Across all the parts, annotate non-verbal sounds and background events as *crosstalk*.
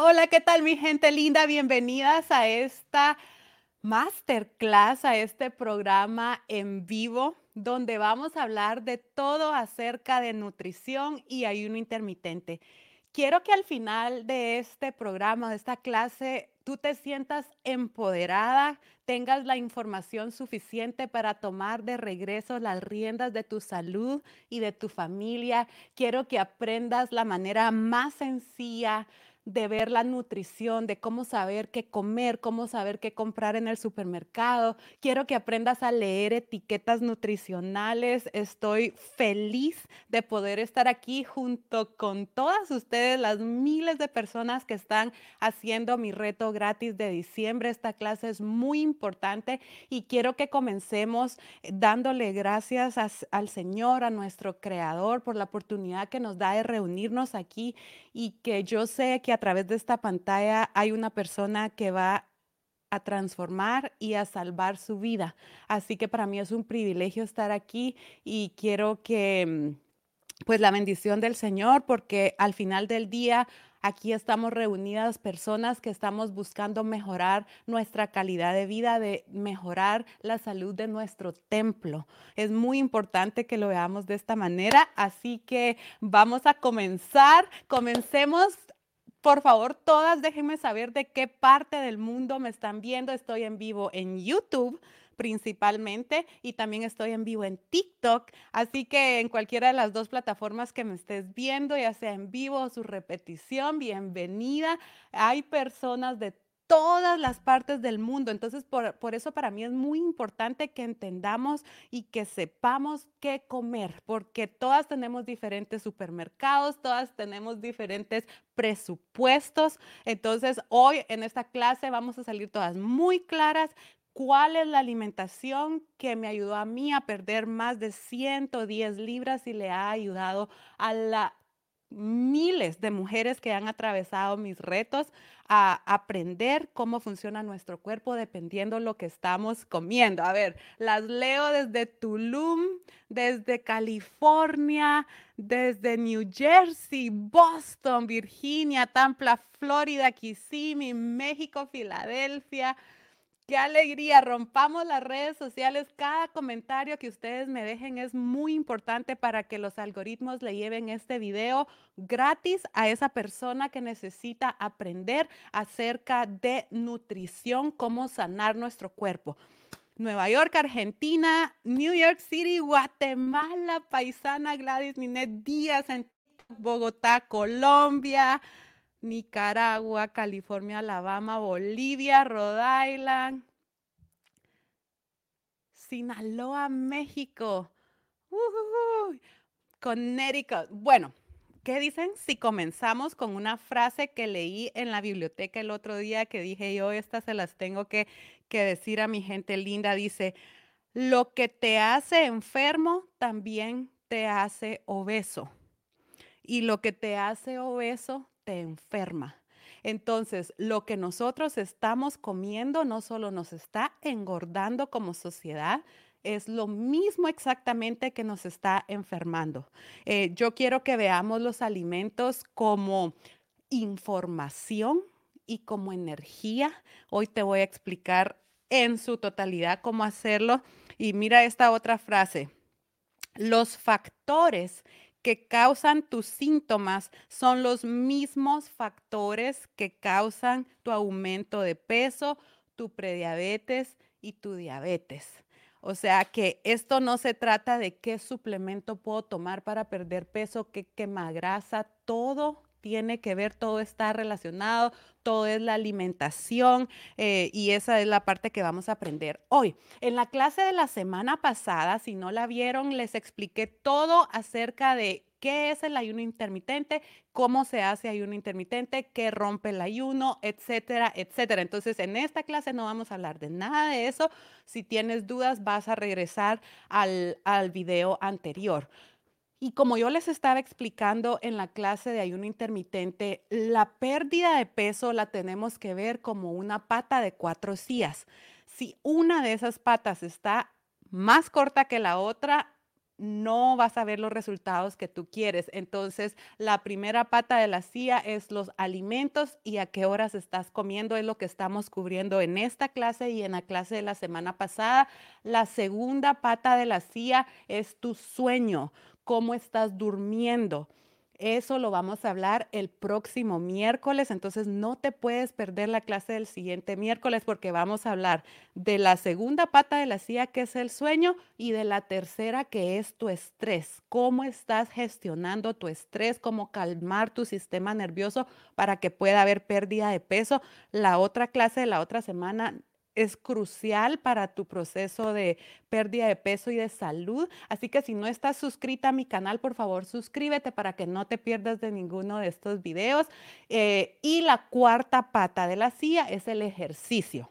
Hola, ¿qué tal mi gente linda? Bienvenidas a esta masterclass, a este programa en vivo donde vamos a hablar de todo acerca de nutrición y ayuno intermitente. Quiero que al final de este programa, de esta clase, tú te sientas empoderada, tengas la información suficiente para tomar de regreso las riendas de tu salud y de tu familia. Quiero que aprendas la manera más sencilla, de ver la nutrición, de cómo saber qué comer, cómo saber qué comprar en el supermercado. Quiero que aprendas a leer etiquetas nutricionales. Estoy feliz de poder estar aquí junto con todas ustedes, las miles de personas que están haciendo mi reto gratis de diciembre. Esta clase es muy importante y quiero que comencemos dándole gracias al Señor, a nuestro Creador, por la oportunidad que nos da de reunirnos aquí y que yo sé que a través de esta pantalla hay una persona que va a transformar y a salvar su vida. Así que para mí es un privilegio estar aquí y quiero que mm, pues la bendición del Señor, porque al final del día Aquí estamos reunidas personas que estamos buscando mejorar nuestra calidad de vida, de mejorar la salud de nuestro templo. Es muy importante que lo veamos de esta manera, así que vamos a comenzar. Comencemos por favor, todas déjenme saber de qué parte del mundo me están viendo. Estoy en vivo en YouTube principalmente y también estoy en vivo en TikTok. Así que en cualquiera de las dos plataformas que me estés viendo, ya sea en vivo o su repetición, bienvenida. Hay personas de todas las partes del mundo. Entonces, por, por, eso para mí es muy importante que entendamos y que sepamos qué comer, porque todas tenemos diferentes supermercados, todas tenemos diferentes presupuestos. Entonces, hoy en esta clase vamos a salir todas muy claras cuál es la alimentación que me ayudó a mí a perder más de 110 libras y le ha ayudado a la miles de mujeres que han atravesado mis retos a aprender cómo funciona nuestro cuerpo dependiendo lo que estamos comiendo. A ver, las leo desde Tulum, desde California, desde New Jersey, Boston, Virginia, Tampa, Florida, Kissimmee, México, Filadelfia, Qué alegría, rompamos las redes sociales. Cada comentario que ustedes me dejen es muy importante para que los algoritmos le lleven este video gratis a esa persona que necesita aprender acerca de nutrición, cómo sanar nuestro cuerpo. Nueva York, Argentina, New York City, Guatemala, paisana Gladys Ninet Díaz, en Bogotá, Colombia, Nicaragua, California, Alabama, Bolivia, Rhode Island, Sinaloa, México, Connecticut. Bueno, ¿qué dicen si comenzamos con una frase que leí en la biblioteca el otro día que dije yo, estas se las tengo que, que decir a mi gente linda? Dice, lo que te hace enfermo también te hace obeso. Y lo que te hace obeso enferma. Entonces, lo que nosotros estamos comiendo no solo nos está engordando como sociedad, es lo mismo exactamente que nos está enfermando. Eh, yo quiero que veamos los alimentos como información y como energía. Hoy te voy a explicar en su totalidad cómo hacerlo. Y mira esta otra frase. Los factores que causan tus síntomas son los mismos factores que causan tu aumento de peso, tu prediabetes y tu diabetes. O sea que esto no se trata de qué suplemento puedo tomar para perder peso, qué quema grasa, todo tiene que ver, todo está relacionado, todo es la alimentación eh, y esa es la parte que vamos a aprender hoy. En la clase de la semana pasada, si no la vieron, les expliqué todo acerca de qué es el ayuno intermitente, cómo se hace ayuno intermitente, qué rompe el ayuno, etcétera, etcétera. Entonces, en esta clase no vamos a hablar de nada de eso. Si tienes dudas, vas a regresar al, al video anterior. Y como yo les estaba explicando en la clase de ayuno intermitente, la pérdida de peso la tenemos que ver como una pata de cuatro sillas. Si una de esas patas está más corta que la otra, no vas a ver los resultados que tú quieres. Entonces, la primera pata de la CIA es los alimentos y a qué horas estás comiendo, es lo que estamos cubriendo en esta clase y en la clase de la semana pasada. La segunda pata de la CIA es tu sueño, cómo estás durmiendo. Eso lo vamos a hablar el próximo miércoles, entonces no te puedes perder la clase del siguiente miércoles porque vamos a hablar de la segunda pata de la CIA que es el sueño y de la tercera que es tu estrés. ¿Cómo estás gestionando tu estrés? ¿Cómo calmar tu sistema nervioso para que pueda haber pérdida de peso? La otra clase de la otra semana es crucial para tu proceso de pérdida de peso y de salud. Así que si no estás suscrita a mi canal, por favor suscríbete para que no te pierdas de ninguno de estos videos. Eh, y la cuarta pata de la silla es el ejercicio.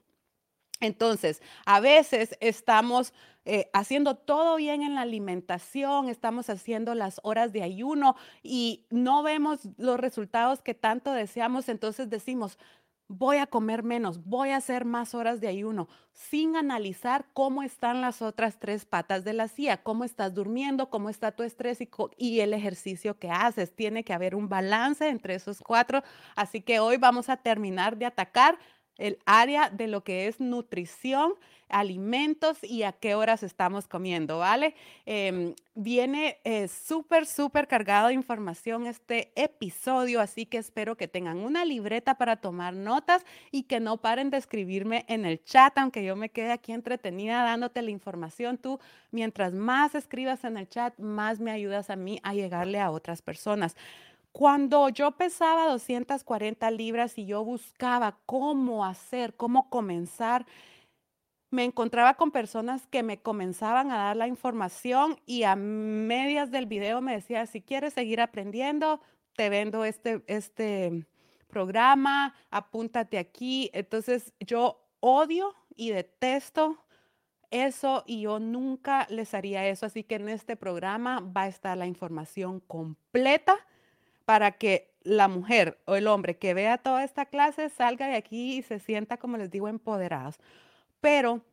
Entonces, a veces estamos eh, haciendo todo bien en la alimentación, estamos haciendo las horas de ayuno y no vemos los resultados que tanto deseamos, entonces decimos, voy a comer menos, voy a hacer más horas de ayuno, sin analizar cómo están las otras tres patas de la silla, cómo estás durmiendo, cómo está tu estrés y, y, el ejercicio que haces. Tiene que haber un balance entre esos cuatro. Así que hoy vamos a terminar de atacar el área de lo que es nutrición, alimentos y a qué horas estamos comiendo, ¿vale? Em, viene eh, súper, súper cargado de información este episodio, así que espero que tengan una libreta para tomar notas y que no paren de escribirme en el chat, aunque yo me quede aquí entretenida dándote la información. Tú, mientras más escribas en el chat, más me ayudas a mí a llegarle a otras personas. Cuando yo pesaba 240 libras y yo buscaba cómo hacer, cómo comenzar, me encontraba con personas que me comenzaban a dar la información y a medias del video me decía, si quieres seguir aprendiendo, te vendo este, este programa, apúntate aquí. Entonces yo odio y detesto eso y yo nunca les haría eso. Así que en este programa va a estar la información completa para que la mujer o el hombre que vea toda esta clase salga de aquí y se sienta, como les digo, empoderados. Pero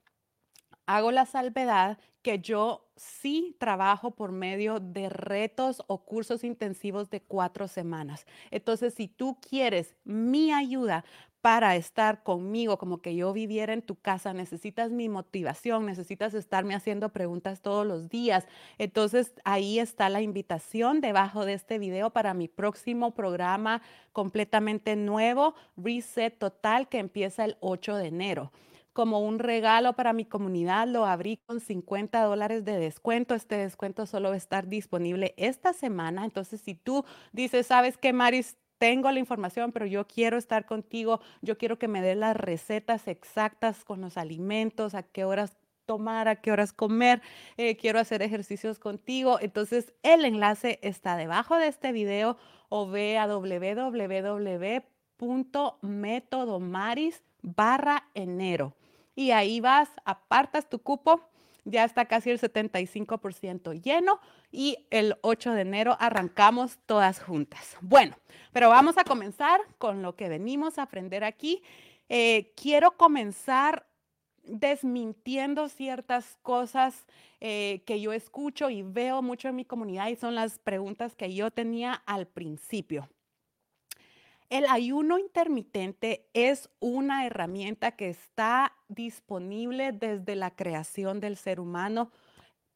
hago la salvedad que yo sí trabajo por medio de retos o cursos intensivos de cuatro semanas. Entonces, si tú quieres mi ayuda para estar conmigo, como que yo viviera en tu casa, necesitas mi motivación, necesitas estarme haciendo preguntas todos los días. Entonces ahí está la invitación debajo de este video para mi próximo programa completamente nuevo, Reset Total, que empieza el 8 de enero como un regalo para mi comunidad. Lo abrí con 50 dólares de descuento. Este descuento solo va a estar disponible esta semana. Entonces, si tú dices, ¿sabes qué, Maris? Tengo la información, pero yo quiero estar contigo, yo quiero que me des las recetas exactas con los alimentos, a qué horas tomar, a qué horas comer, eh, quiero hacer ejercicios contigo. Entonces, el enlace está debajo de este video o ve a www.metodomaris barra enero. Y ahí vas, apartas tu cupo ya está casi el 75% lleno y el 8 de enero arrancamos todas juntas. Bueno, pero vamos a comenzar con lo que venimos a aprender aquí. Eh, quiero comenzar desmintiendo ciertas cosas eh, que yo escucho y veo mucho en mi comunidad y son las preguntas que yo tenía al principio. El ayuno intermitente es una herramienta que está disponible desde la creación del ser humano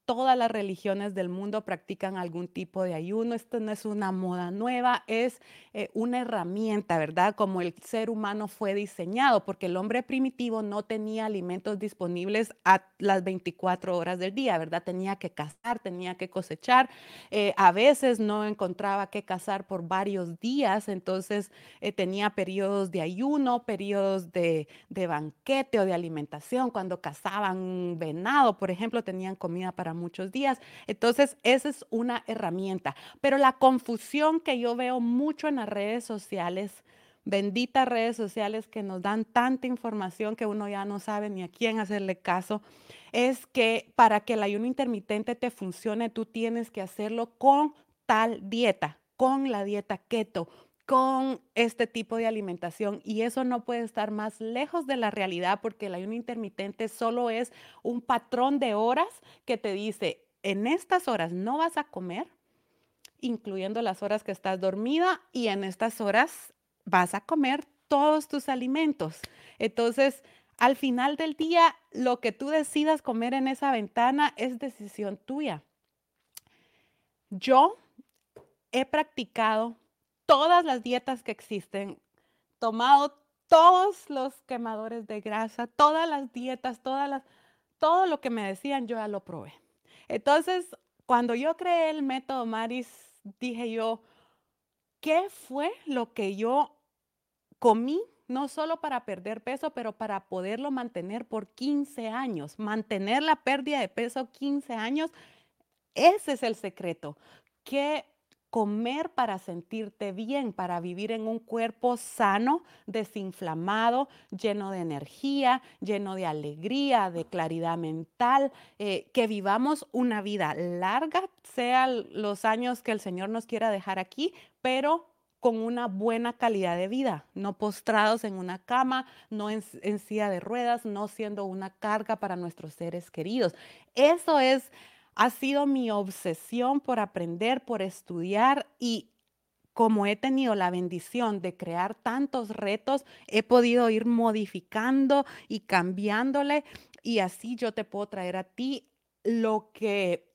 todas las religiones del mundo practican algún tipo de ayuno. Esto no es una moda nueva, es eh, una herramienta, ¿verdad? Como el ser humano fue diseñado, porque el hombre primitivo no tenía alimentos disponibles a las 24 horas del día, ¿verdad? Tenía que cazar, tenía que cosechar. Eh, a veces no encontraba que cazar por varios días, entonces eh, tenía periodos de ayuno, periodos de, de banquete o de alimentación. Cuando cazaban venado, por ejemplo, tenían comida para muchos días. Entonces, esa es una herramienta. Pero la confusión que yo veo mucho en las redes sociales, benditas redes sociales que nos dan tanta información que uno ya no sabe ni a quién hacerle caso, es que para que el ayuno intermitente te funcione, tú tienes que hacerlo con tal dieta, con la dieta keto, con este tipo de alimentación y eso no puede estar más lejos de la realidad porque el ayuno intermitente solo es un patrón de horas que te dice en estas horas no vas a comer, incluyendo las horas que estás dormida, y en estas horas vas a comer todos tus alimentos. Entonces, al final del día, lo que tú decidas comer en esa ventana es decisión tuya. Yo he practicado todas las dietas que existen, tomado todos los quemadores de grasa, todas las dietas, todas las, todo lo que me decían, yo ya lo probé. Entonces, cuando yo creé el método Maris, dije yo, ¿qué fue lo que yo comí? No solo para perder peso, pero para poderlo mantener por 15 años. Mantener la pérdida de peso 15 años, ese es el secreto. ¿Qué comer para sentirte bien, para vivir en un cuerpo sano, desinflamado, lleno de energía, lleno de alegría, de claridad mental, eh, que vivamos una vida larga, sean los años que el Señor nos quiera dejar aquí, pero con una buena calidad de vida, no postrados en una cama, no en, en silla de ruedas, no siendo una carga para nuestros seres queridos. Eso es ha sido mi obsesión por aprender, por estudiar y como he tenido la bendición de crear tantos retos, he podido ir modificando y cambiándole y así yo te puedo traer a ti lo que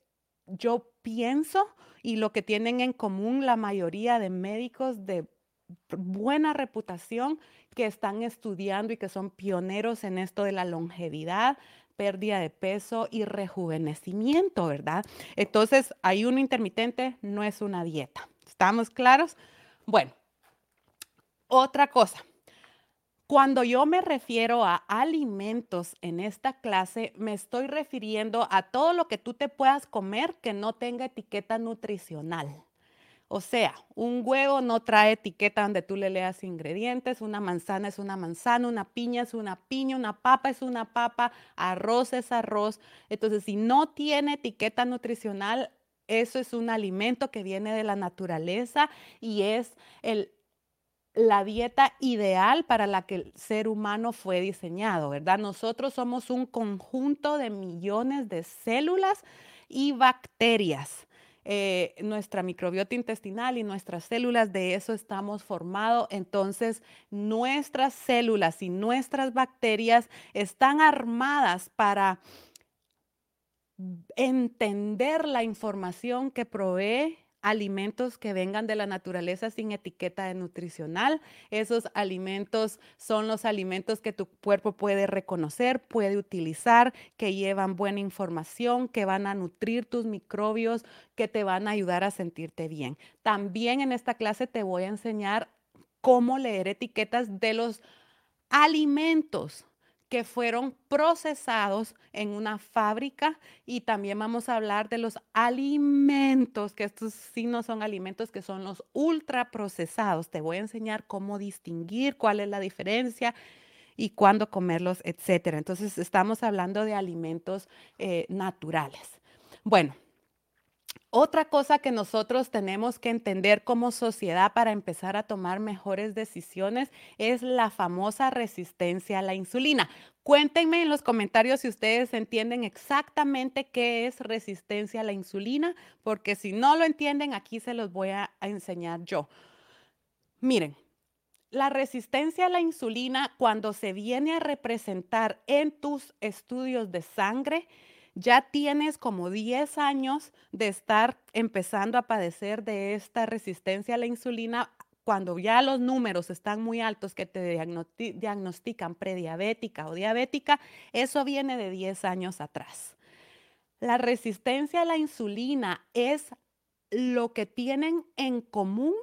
yo pienso y lo que tienen en común la mayoría de médicos de buena reputación que están estudiando y que son pioneros en esto de la longevidad, pérdida de peso y rejuvenecimiento, ¿verdad? Entonces, ayuno intermitente no es una dieta. ¿Estamos claros? Bueno, otra cosa. Cuando yo me refiero a alimentos en esta clase, me estoy refiriendo a todo lo que tú te puedas comer que no tenga etiqueta nutricional. O sea, un huevo no trae etiqueta donde tú le leas ingredientes, una manzana es una manzana, una piña es una piña, una papa es una papa, arroz es arroz. Entonces, si no tiene etiqueta nutricional, eso es un alimento que viene de la naturaleza y es la dieta ideal para la que el ser humano fue diseñado, ¿verdad? Nosotros somos un conjunto de millones de células y bacterias. Eh, nuestra microbiota intestinal y nuestras células, de eso estamos formados. Entonces, nuestras células y nuestras bacterias están armadas para entender la información que provee alimentos que vengan de la naturaleza sin etiqueta de nutricional. Esos alimentos son los alimentos que tu cuerpo puede reconocer, puede utilizar, que llevan buena información, que van a nutrir tus microbios, que te van a ayudar a sentirte bien. También en esta clase te voy a enseñar cómo leer etiquetas de los alimentos que fueron procesados en una fábrica y también vamos a hablar de los alimentos, que estos sí no son alimentos, que son los ultraprocesados. Te voy a enseñar cómo distinguir cuál es la diferencia y cuándo comerlos, etcétera. Entonces, estamos hablando de alimentos eh, naturales. Bueno, otra cosa que nosotros tenemos que entender como sociedad para empezar a tomar mejores decisiones es la famosa resistencia a la insulina. Cuéntenme en los comentarios si ustedes entienden exactamente qué es resistencia a la insulina, porque si no lo entienden, aquí se los voy a, enseñar yo. Miren, la resistencia a la insulina cuando se viene a representar en tus estudios de sangre, ya tienes como 10 años de estar empezando a padecer de esta resistencia a la insulina, cuando ya los números están muy altos que te diagnostican prediabética o diabética, eso viene de 10 años atrás. La resistencia a la insulina es lo que tienen en común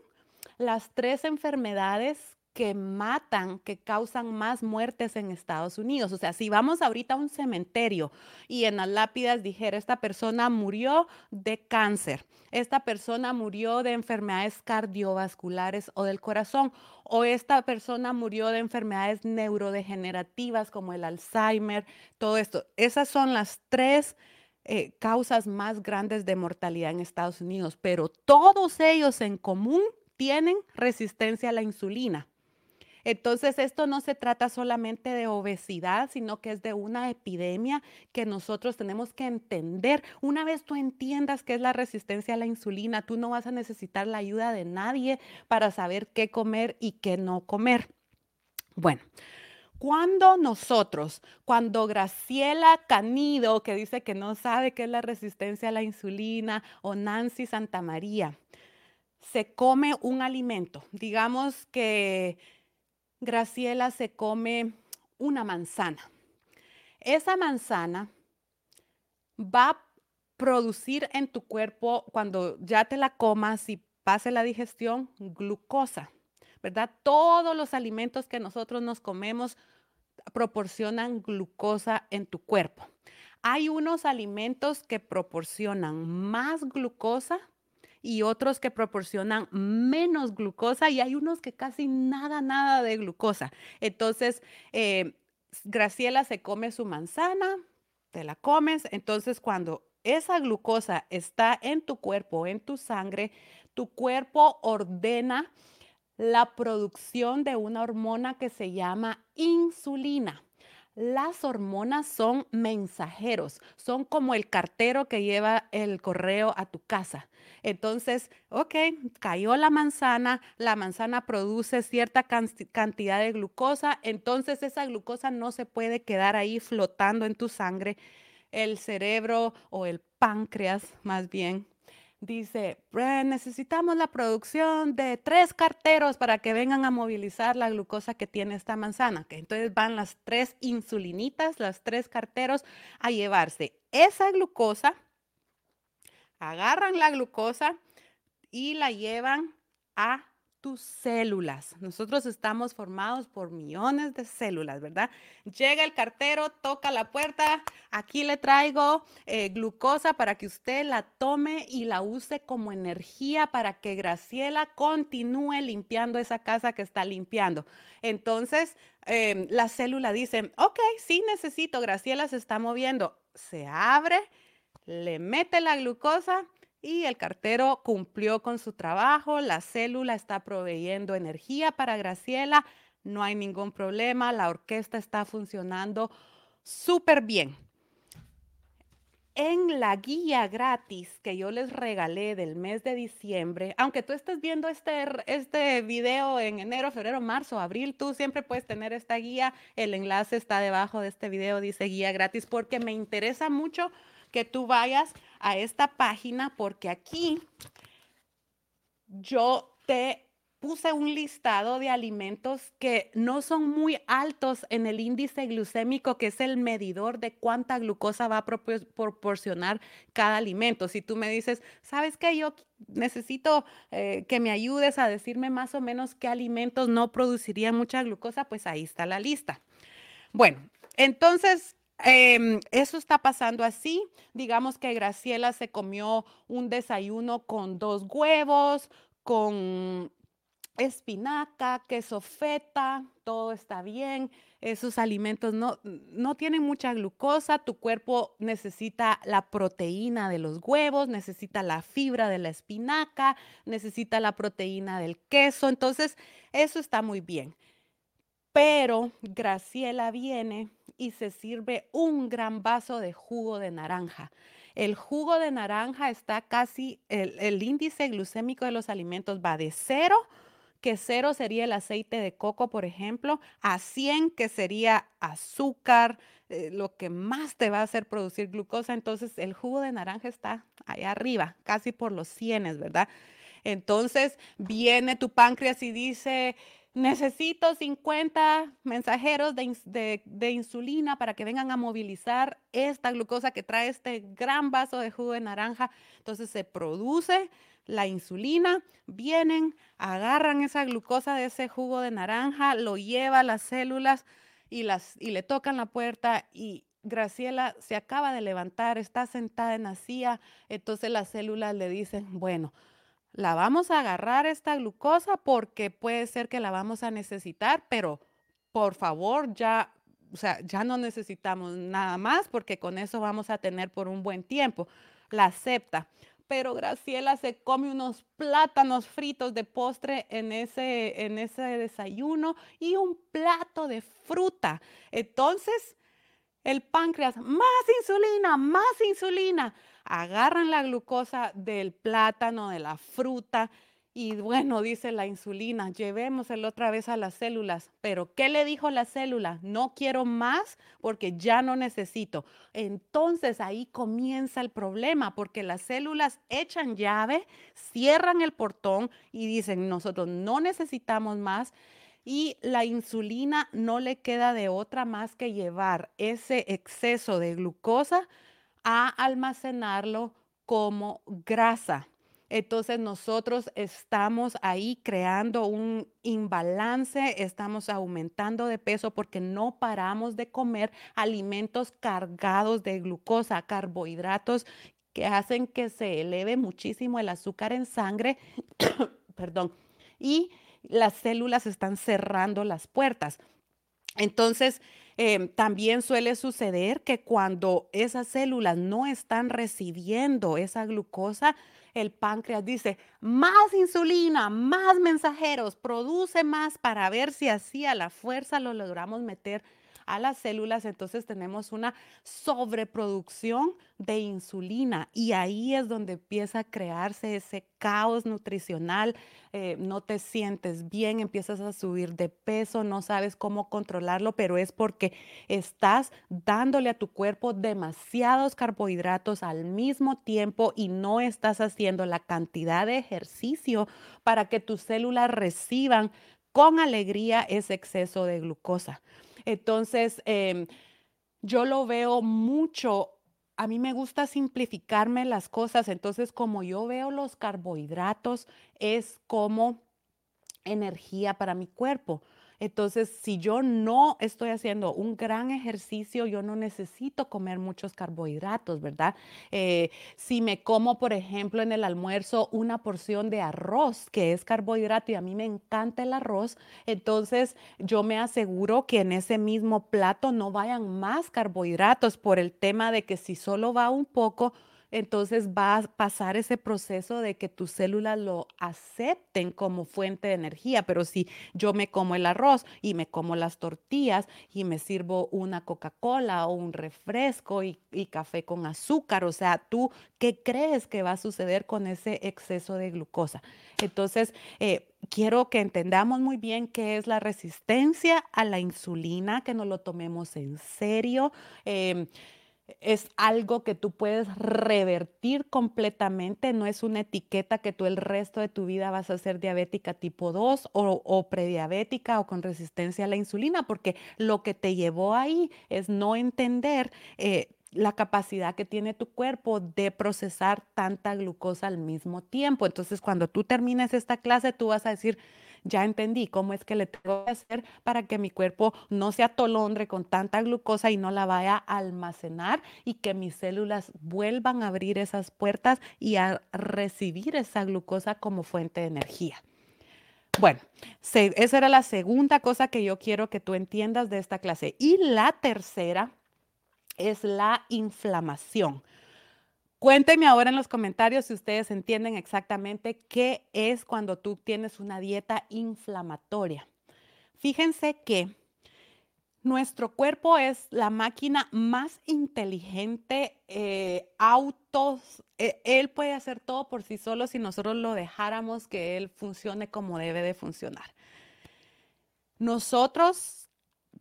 las tres enfermedades que matan, que causan más muertes en Estados Unidos. O sea, si vamos ahorita a un cementerio y en las lápidas dijera, esta persona murió de cáncer, esta persona murió de enfermedades cardiovasculares o del corazón, o esta persona murió de enfermedades neurodegenerativas como el Alzheimer, todo esto. Esas son las tres eh, causas más grandes de mortalidad en Estados Unidos, pero todos ellos en común tienen resistencia a la insulina. Entonces, esto no se trata solamente de obesidad, sino que es de una epidemia que nosotros tenemos que entender. Una vez tú entiendas qué es la resistencia a la insulina, tú no vas a necesitar la ayuda de nadie para saber qué comer y qué no comer. Bueno. Cuando nosotros, cuando Graciela Canido, que dice que no sabe qué es la resistencia a la insulina, o Nancy Santamaría, se come un alimento, digamos que Graciela se come una manzana. Esa manzana va a producir en tu cuerpo, cuando ya te la comas y pase la digestión, glucosa, ¿verdad? Todos los alimentos que nosotros nos comemos proporcionan glucosa en tu cuerpo. Hay unos alimentos que proporcionan más glucosa y otros que proporcionan menos glucosa y hay unos que casi nada, nada de glucosa. Entonces, eh, Graciela se come su manzana, te la comes, entonces cuando esa glucosa está en tu cuerpo, en tu sangre, tu cuerpo ordena la producción de una hormona que se llama insulina. Las hormonas son mensajeros, son como el cartero que lleva el correo a tu casa. Entonces, ok, cayó la manzana, la manzana produce cierta cantidad de glucosa, entonces esa glucosa no se puede quedar ahí flotando en tu sangre. El cerebro o el páncreas, más bien, dice, necesitamos la producción de tres carteros para que vengan a movilizar la glucosa que tiene esta manzana. Que entonces van las tres insulinitas, las tres carteros a llevarse esa glucosa, agarran la glucosa y la llevan a tus células. Nosotros estamos formados por millones de células, ¿verdad? Llega el cartero, toca la puerta, aquí le traigo eh, glucosa para que usted la tome y la use como energía para que Graciela continúe limpiando esa casa que está limpiando. Entonces, em, la célula dice, ok, sí necesito, Graciela se está moviendo. Se abre, le mete la glucosa y el cartero cumplió con su trabajo, la célula está proveyendo energía para Graciela, no hay ningún problema, la orquesta está funcionando súper bien. En la guía gratis que yo les regalé del mes de diciembre, aunque tú estés viendo este, este video en enero, febrero, marzo, abril, tú siempre puedes tener esta guía. El enlace está debajo de este video, dice guía gratis, porque me interesa mucho que tú vayas a esta página porque aquí yo te puse un listado de alimentos que no son muy altos en el índice glucémico, que es el medidor de cuánta glucosa va a proporcionar cada alimento. Si tú me dices, ¿sabes qué? Yo necesito eh, que me ayudes a decirme más o menos qué alimentos no producirían mucha glucosa, pues ahí está la lista. Bueno, entonces Em, eso está pasando así. Digamos que Graciela se comió un desayuno con dos huevos, con espinaca, queso feta, todo está bien. Esos alimentos no, no tienen mucha glucosa. Tu cuerpo necesita la proteína de los huevos, necesita la fibra de la espinaca, necesita la proteína del queso. Entonces, eso está muy bien. Pero Graciela viene y se sirve un gran vaso de jugo de naranja. El jugo de naranja está casi, el, índice glucémico de los alimentos va de cero, que cero sería el aceite de coco, por ejemplo, a 100, que sería azúcar, eh, lo que más te va a hacer producir glucosa. Entonces, el jugo de naranja está ahí arriba, casi por los 100, ¿verdad? Entonces, viene tu páncreas y dice, necesito 50 mensajeros de, insulina para que vengan a movilizar esta glucosa que trae este gran vaso de jugo de naranja. Entonces se produce la insulina, vienen, agarran esa glucosa de ese jugo de naranja, lo lleva a las células y, las, y le tocan la puerta y Graciela se acaba de levantar, está sentada en la silla, entonces las células le dicen, bueno, la vamos a agarrar esta glucosa porque puede ser que la vamos a necesitar, pero por favor ya, o sea, ya no necesitamos nada más porque con eso vamos a tener por un buen tiempo. La acepta. pero Graciela se come unos plátanos fritos de postre en ese, en ese desayuno y un plato de fruta. Entonces, el páncreas, más insulina, más insulina. Agarran la glucosa del plátano, de la fruta y bueno, dice la insulina, llevémoselo otra vez a las células. Pero ¿qué le dijo la célula? No quiero más porque ya no necesito. Entonces ahí comienza el problema porque las células echan llave, cierran el portón y dicen, nosotros no necesitamos más. Y la insulina no le queda de otra más que llevar ese exceso de glucosa a almacenarlo como grasa. Entonces nosotros estamos ahí creando un imbalance, estamos aumentando de peso porque no paramos de comer alimentos cargados de glucosa, carbohidratos que hacen que se eleve muchísimo el azúcar en sangre, *coughs* perdón, y las células están cerrando las puertas. Entonces, em, también suele suceder que cuando esas células no están recibiendo esa glucosa, el páncreas dice, más insulina, más mensajeros, produce más para ver si así a la fuerza lo logramos meter a las células, entonces tenemos una sobreproducción de insulina y ahí es donde empieza a crearse ese caos nutricional, eh, no te sientes bien, empiezas a subir de peso, no sabes cómo controlarlo, pero es porque estás dándole a tu cuerpo demasiados carbohidratos al mismo tiempo y no estás haciendo la cantidad de ejercicio para que tus células reciban con alegría ese exceso de glucosa. Entonces, em, yo lo veo mucho. A mí me gusta simplificarme las cosas. Entonces, como yo veo los carbohidratos, es como energía para mi cuerpo. Entonces, si yo no estoy haciendo un gran ejercicio, yo no necesito comer muchos carbohidratos, ¿verdad? Eh, si me como, por ejemplo, en el almuerzo una porción de arroz, que es carbohidrato, y a mí me encanta el arroz, entonces yo me aseguro que en ese mismo plato no vayan más carbohidratos por el tema de que si solo va un poco, entonces va a pasar ese proceso de que tus células lo acepten como fuente de energía. Pero si yo me como el arroz y me como las tortillas y me sirvo una Coca-Cola o un refresco y, café con azúcar, o sea, tú, ¿qué crees que va a suceder con ese exceso de glucosa? Entonces, eh, quiero que entendamos muy bien qué es la resistencia a la insulina, que nos lo tomemos en serio. Em, es algo que tú puedes revertir completamente, no es una etiqueta que tú el resto de tu vida vas a ser diabética tipo 2 o, prediabética o con resistencia a la insulina, porque lo que te llevó ahí es no entender eh, la capacidad que tiene tu cuerpo de procesar tanta glucosa al mismo tiempo. Entonces, cuando tú termines esta clase, tú vas a decir, ya entendí cómo es que le tengo que hacer para que mi cuerpo no se atolondre con tanta glucosa y no la vaya a almacenar y que mis células vuelvan a abrir esas puertas y a recibir esa glucosa como fuente de energía. Bueno, esa era la segunda cosa que yo quiero que tú entiendas de esta clase. Y la tercera es la inflamación. Cuéntenme ahora en los comentarios si ustedes entienden exactamente qué es cuando tú tienes una dieta inflamatoria. Fíjense que nuestro cuerpo es la máquina más inteligente, eh, autos, e, él puede hacer todo por sí solo si nosotros lo dejáramos que él funcione como debe de funcionar. Nosotros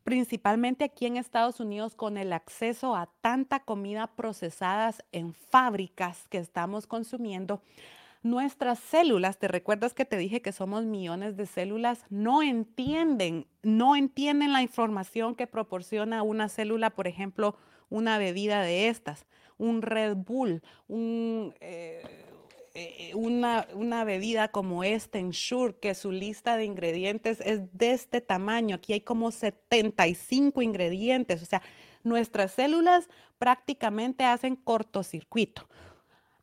principalmente aquí en Estados Unidos con el acceso a tanta comida procesada en fábricas que estamos consumiendo, nuestras células, te recuerdas que te dije que somos millones de células, no entienden, no entienden la información que proporciona una célula, por ejemplo, una bebida de estas, un Red Bull, un... Eh, eh, una, una, bebida como este Ensure, que su lista de ingredientes es de este tamaño. Aquí hay como 75 ingredientes. O sea, nuestras células prácticamente hacen cortocircuito.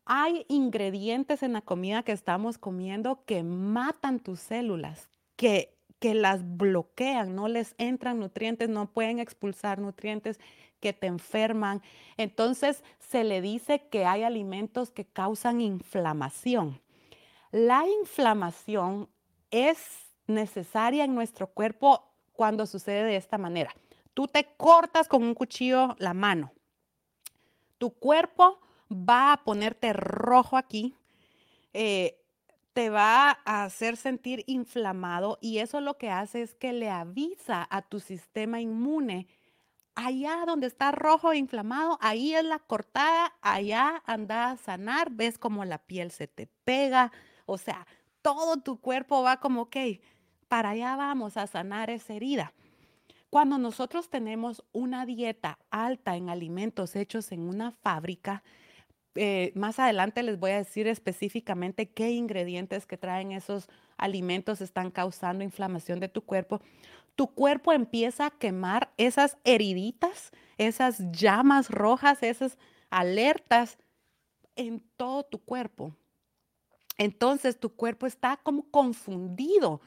Hay ingredientes en la comida que estamos comiendo que matan tus células, que que las bloquean, no les entran nutrientes, no pueden expulsar nutrientes que te enferman. Entonces se le dice que hay alimentos que causan inflamación. La inflamación es necesaria en nuestro cuerpo cuando sucede de esta manera. Tú te cortas con un cuchillo la mano. Tu cuerpo va a ponerte rojo aquí. Eh, te va a hacer sentir inflamado y eso lo que hace es que le avisa a tu sistema inmune, allá donde está rojo e inflamado, ahí es la cortada, allá anda a sanar, ves como la piel se te pega, o sea, todo tu cuerpo va como, ok, para allá vamos a sanar esa herida. Cuando nosotros tenemos una dieta alta en alimentos hechos en una fábrica, eh, más adelante les voy a decir específicamente qué ingredientes que traen esos alimentos están causando inflamación de tu cuerpo. Tu cuerpo empieza a quemar esas heriditas, esas llamas rojas, esas alertas en todo tu cuerpo. Entonces tu cuerpo está como confundido,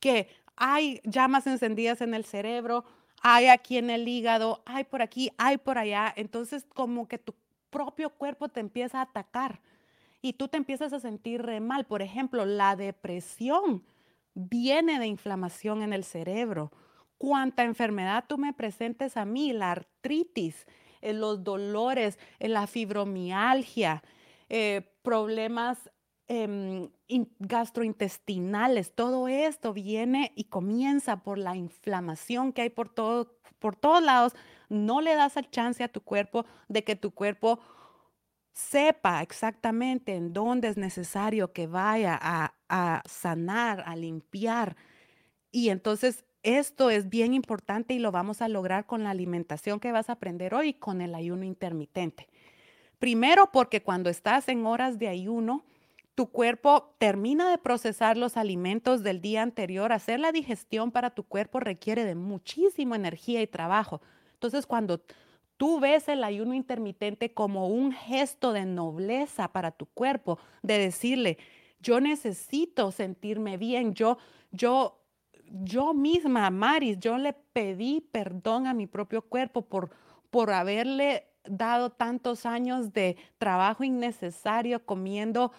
que hay llamas encendidas en el cerebro, hay aquí en el hígado, hay por aquí, hay por allá. Entonces como que tu propio cuerpo te empieza a atacar y tú te empiezas a sentir mal. Por ejemplo, la depresión viene de inflamación en el cerebro. Cuánta enfermedad tú me presentes a mí, la artritis, eh, los dolores, eh, la fibromialgia, eh, problemas em, gastrointestinales, todo esto viene y comienza por la inflamación que hay por, todo, por todos lados no le das el chance a tu cuerpo de que tu cuerpo sepa exactamente en dónde es necesario que vaya a, a sanar, a limpiar. Y entonces esto es bien importante y lo vamos a lograr con la alimentación que vas a aprender hoy con el ayuno intermitente. Primero porque cuando estás en horas de ayuno, tu cuerpo termina de procesar los alimentos del día anterior. Hacer la digestión para tu cuerpo requiere de muchísima energía y trabajo. Entonces, cuando tú ves el ayuno intermitente como un gesto de nobleza para tu cuerpo, de decirle, yo necesito sentirme bien, yo, yo, yo misma, Maris, yo le pedí perdón a mi propio cuerpo por, por haberle dado tantos años de trabajo innecesario comiendo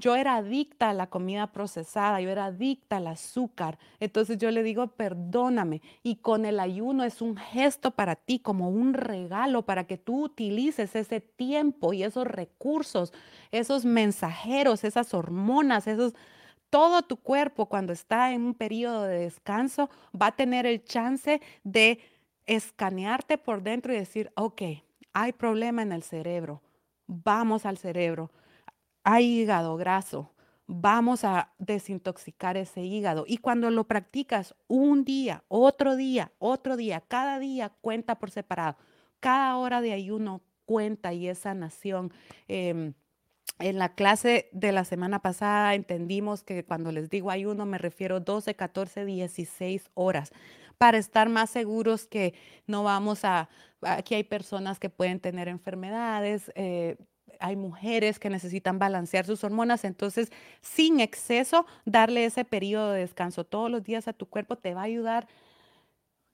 yo era adicta a la comida procesada, yo era adicta al azúcar. Entonces yo le digo, perdóname. Y con el ayuno es un gesto para ti, como un regalo para que tú utilices ese tiempo y esos recursos, esos mensajeros, esas hormonas, esos... Todo tu cuerpo cuando está en un periodo de descanso va a tener el chance de escanearte por dentro y decir, ok, hay problema en el cerebro, vamos al cerebro hay hígado graso, vamos a desintoxicar ese hígado. Y cuando lo practicas un día, otro día, otro día, cada día cuenta por separado. Cada hora de ayuno cuenta y es sanación. Em, en la clase de la semana pasada entendimos que cuando les digo ayuno me refiero 12, 14, 16 horas para estar más seguros que no vamos a, aquí hay personas que pueden tener enfermedades, eh, hay mujeres que necesitan balancear sus hormonas, entonces sin exceso, darle ese periodo de descanso todos los días a tu cuerpo te va a ayudar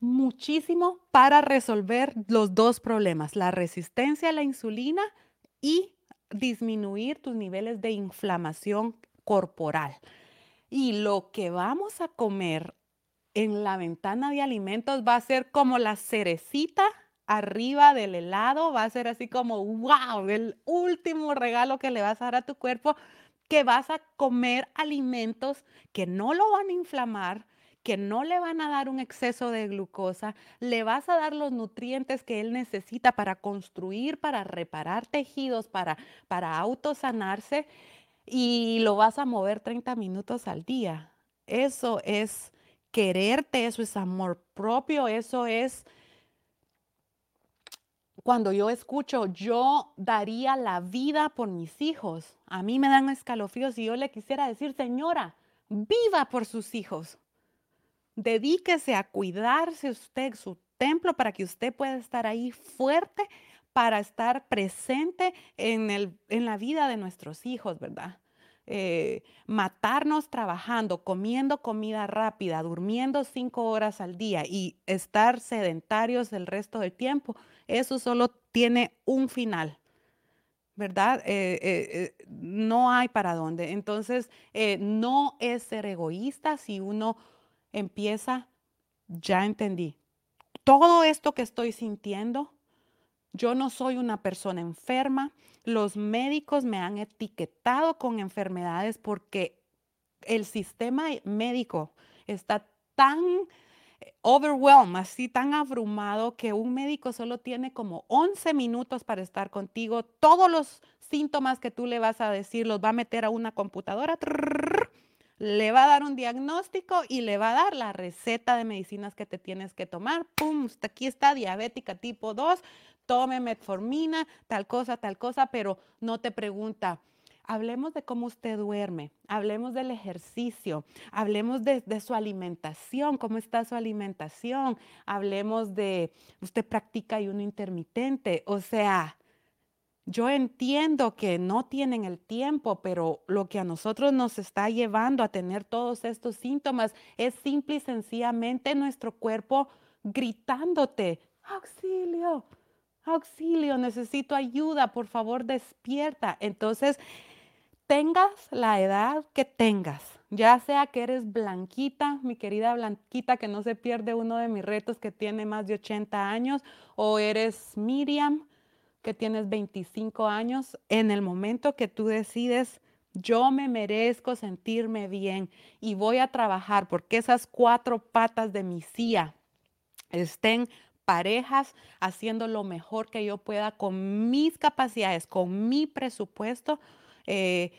muchísimo para resolver los dos problemas, la resistencia a la insulina y disminuir tus niveles de inflamación corporal. Y lo que vamos a comer en la ventana de alimentos va a ser como la cerecita arriba del helado va a ser así como, wow, el último regalo que le vas a dar a tu cuerpo, que vas a comer alimentos que no lo van a inflamar, que no le van a dar un exceso de glucosa, le vas a dar los nutrientes que él necesita para construir, para reparar tejidos, para, para autosanarse y lo vas a mover 30 minutos al día. Eso es quererte, eso es amor propio, eso es cuando yo escucho, yo daría la vida por mis hijos, a mí me dan escalofríos y yo le quisiera decir, señora, viva por sus hijos. Dedíquese a cuidarse usted, su templo, para que usted pueda estar ahí fuerte, para estar presente en, el, en la vida de nuestros hijos, ¿verdad? eh, matarnos trabajando, comiendo comida rápida, durmiendo cinco horas al día y estar sedentarios el resto del tiempo, eso solo tiene un final. ¿Verdad? Eh, eh, no hay para dónde. Entonces, no es ser egoísta si uno empieza, ya entendí, todo esto que estoy sintiendo, yo no soy una persona enferma, los médicos me han etiquetado con enfermedades porque el sistema médico está tan eh, overwhelmed, así tan abrumado que un médico solo tiene como 11 minutos para estar contigo. Todos los síntomas que tú le vas a decir los va a meter a una computadora, le va a dar un diagnóstico y le va a dar la receta de medicinas que te tienes que tomar. Pum, aquí está diabética tipo 2, tome metformina, tal cosa, tal cosa, pero no te pregunta, hablemos de cómo usted duerme, hablemos del ejercicio, hablemos de, su alimentación, cómo está su alimentación, hablemos de, usted practica ayuno intermitente, o sea, yo entiendo que no tienen el tiempo, pero lo que a nosotros nos está llevando a tener todos estos síntomas es simple y sencillamente nuestro cuerpo gritándote, auxilio, auxilio, necesito ayuda, por favor despierta. Entonces, tengas la edad que tengas, ya sea que eres blanquita, mi querida blanquita, que no se pierde uno de mis retos que tiene más de 80 años, o eres Miriam, que tienes 25 años, en el momento que tú decides, yo me merezco sentirme bien y voy a trabajar porque esas cuatro patas de mi silla estén parejas haciendo lo mejor que yo pueda con mis capacidades, con mi presupuesto. Eh,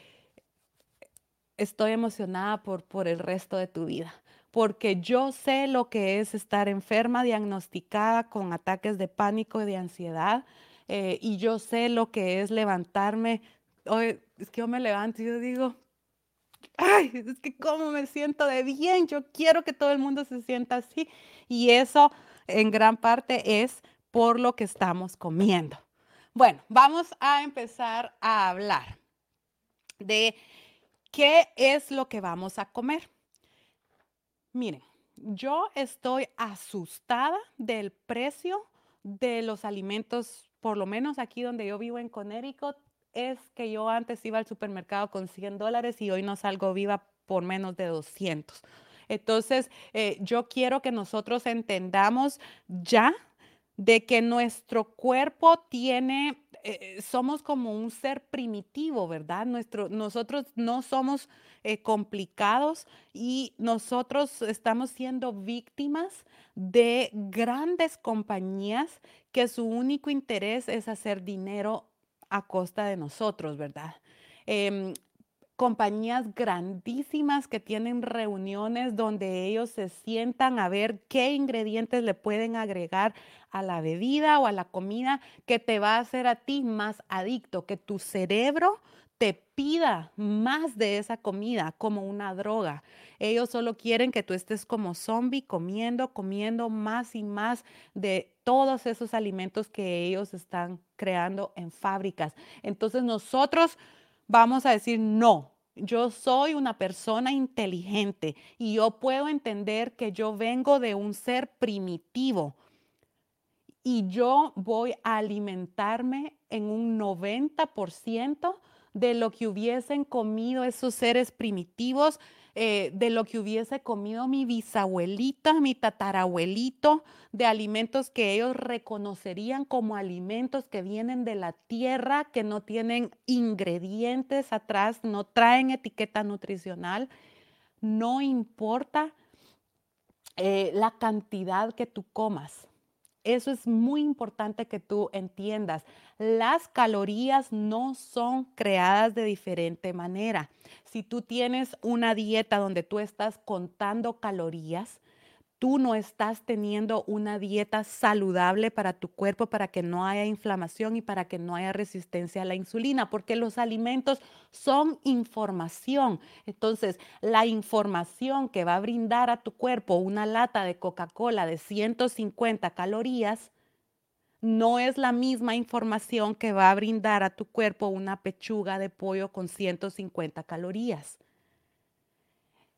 estoy emocionada por, por el resto de tu vida, porque yo sé lo que es estar enferma, diagnosticada con ataques de pánico y de ansiedad, eh, y yo sé lo que es levantarme. Hoy es que yo me levanto y yo digo, ay, es que cómo me siento de bien, yo quiero que todo el mundo se sienta así. Y eso en gran parte es por lo que estamos comiendo. Bueno, vamos a empezar a hablar de qué es lo que vamos a comer. Miren, yo estoy asustada del precio de los alimentos, por lo menos aquí donde yo vivo en Connecticut, es que yo antes iba al supermercado con 100 dólares y hoy no salgo viva por menos de 200. Entonces, eh, yo quiero que nosotros entendamos ya de que nuestro cuerpo tiene, eh, somos como un ser primitivo, ¿verdad? Nuestro, nosotros no somos eh, complicados y nosotros estamos siendo víctimas de grandes compañías que su único interés es hacer dinero a costa de nosotros, ¿verdad? Em, compañías grandísimas que tienen reuniones donde ellos se sientan a ver qué ingredientes le pueden agregar a la bebida o a la comida que te va a hacer a ti más adicto, que tu cerebro te pida más de esa comida como una droga. Ellos solo quieren que tú estés como zombie comiendo, comiendo más y más de todos esos alimentos que ellos están creando en fábricas. Entonces nosotros vamos a decir, no, yo soy una persona inteligente y yo puedo entender que yo vengo de un ser primitivo y yo voy a alimentarme en un 90% de lo que hubiesen comido esos seres primitivos eh, de lo que hubiese comido mi bisabuelita, mi tatarabuelito, de alimentos que ellos reconocerían como alimentos que vienen de la tierra, que no tienen ingredientes atrás, no traen etiqueta nutricional. No importa eh, la cantidad que tú comas. Eso es muy importante que tú entiendas. Las calorías no son creadas de diferente manera. Si tú tienes una dieta donde tú estás contando calorías, tú no estás teniendo una dieta saludable para tu cuerpo, para que no haya inflamación y para que no haya resistencia a la insulina, porque los alimentos son información. Entonces, la información que va a brindar a tu cuerpo una lata de Coca-Cola de 150 calorías, no es la misma información que va a brindar a tu cuerpo una pechuga de pollo con 150 calorías.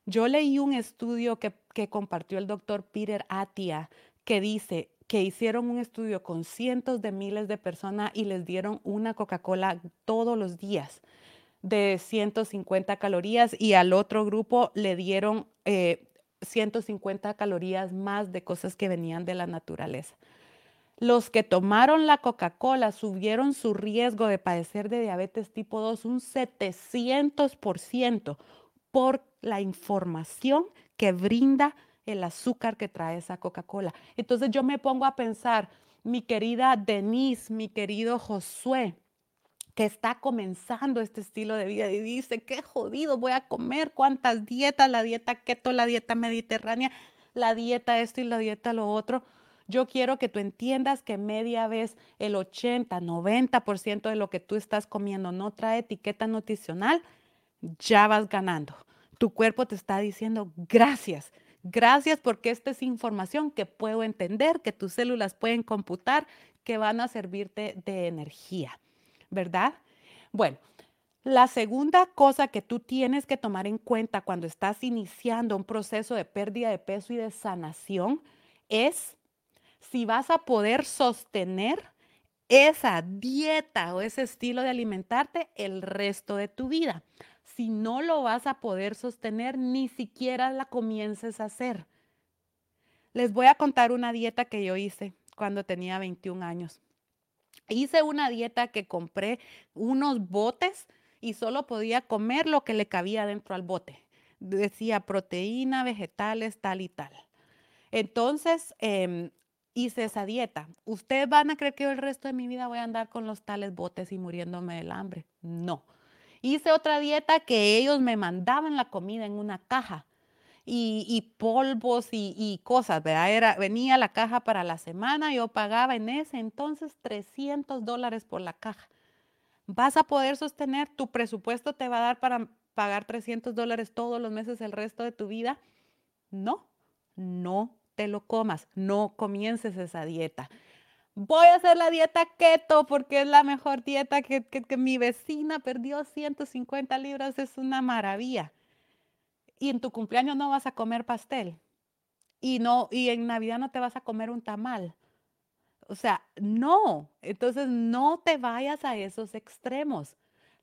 Yo leí un estudio que, compartió el doctor Peter Atia que dice que hicieron un estudio con cientos de miles de personas y les dieron una Coca-Cola todos los días de 150 calorías y al otro grupo le dieron 150 eh, calorías más de cosas que venían de la naturaleza. Los que tomaron la Coca-Cola subieron su riesgo de padecer de diabetes tipo 2 un 700% por la información que brinda el azúcar que trae esa Coca-Cola. Entonces yo me pongo a pensar, mi querida Denise, mi querido Josué, que está comenzando este estilo de vida y dice, qué jodido voy a comer, cuántas dietas, la dieta keto, la dieta mediterránea, la dieta esto y la dieta lo otro. Yo quiero que tú entiendas que media vez el 80, 90% de lo que tú estás comiendo no trae etiqueta nutricional, ya vas ganando. Tu cuerpo te está diciendo gracias. Gracias porque esta es información que puedo entender, que tus células pueden computar, que van a servirte de energía, ¿verdad? Bueno, la segunda cosa que tú tienes que tomar en cuenta cuando estás iniciando un proceso de pérdida de peso y de sanación es si vas a poder sostener esa dieta o ese estilo de alimentarte el resto de tu vida. Si no lo vas a poder sostener, ni siquiera la comiences a hacer. Les voy a contar una dieta que yo hice cuando tenía 21 años. Hice una dieta que compré unos botes y solo podía comer lo que le cabía dentro al bote. Decía proteína, vegetales, tal y tal. Entonces, em, hice esa dieta. Ustedes van a creer que yo el resto de mi vida voy a andar con los tales botes y muriéndome del hambre. No. Hice otra dieta que ellos me mandaban la comida en una caja y, polvos y, cosas, ¿verdad? Era, venía la caja para la semana, yo pagaba en ese entonces 300 dólares por la caja. ¿Vas a poder sostener? ¿Tu presupuesto te va a dar para pagar 300 dólares todos los meses el resto de tu vida? No, no te lo comas, no comiences esa dieta. Voy a hacer la dieta keto porque es la mejor dieta que, mi vecina perdió 150 libras, es una maravilla. Y en tu cumpleaños no vas a comer pastel. Y no y en Navidad no te vas a comer un tamal. O sea, no. Entonces no te vayas a esos extremos.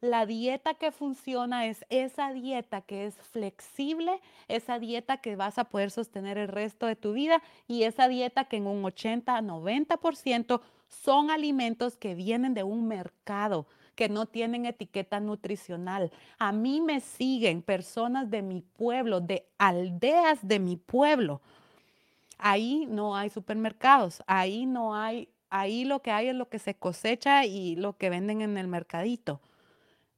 La dieta que funciona es esa dieta que es flexible, esa dieta que vas a poder sostener el resto de tu vida y esa dieta que en un 80 90% son alimentos que vienen de un mercado que no tienen etiqueta nutricional. A mí me siguen personas de mi pueblo, de aldeas de mi pueblo. Ahí no hay supermercados, ahí no hay, ahí lo que hay es lo que se cosecha y lo que venden en el mercadito.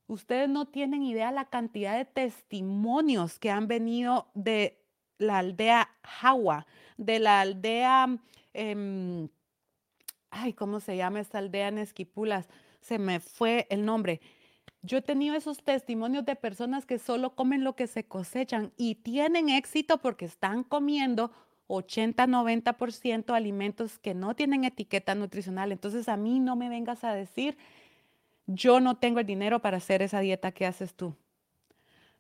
Ustedes no tienen idea la cantidad de testimonios que han venido de la aldea Jawa, de la aldea, em, ay, ¿cómo se llama esta aldea en Esquipulas? Se me fue el nombre. Yo he tenido esos testimonios de personas que solo comen lo que se cosechan y tienen éxito porque están comiendo 80-90% alimentos que no tienen etiqueta nutricional. Entonces a mí no me vengas a decir yo no tengo el dinero para hacer esa dieta que haces tú.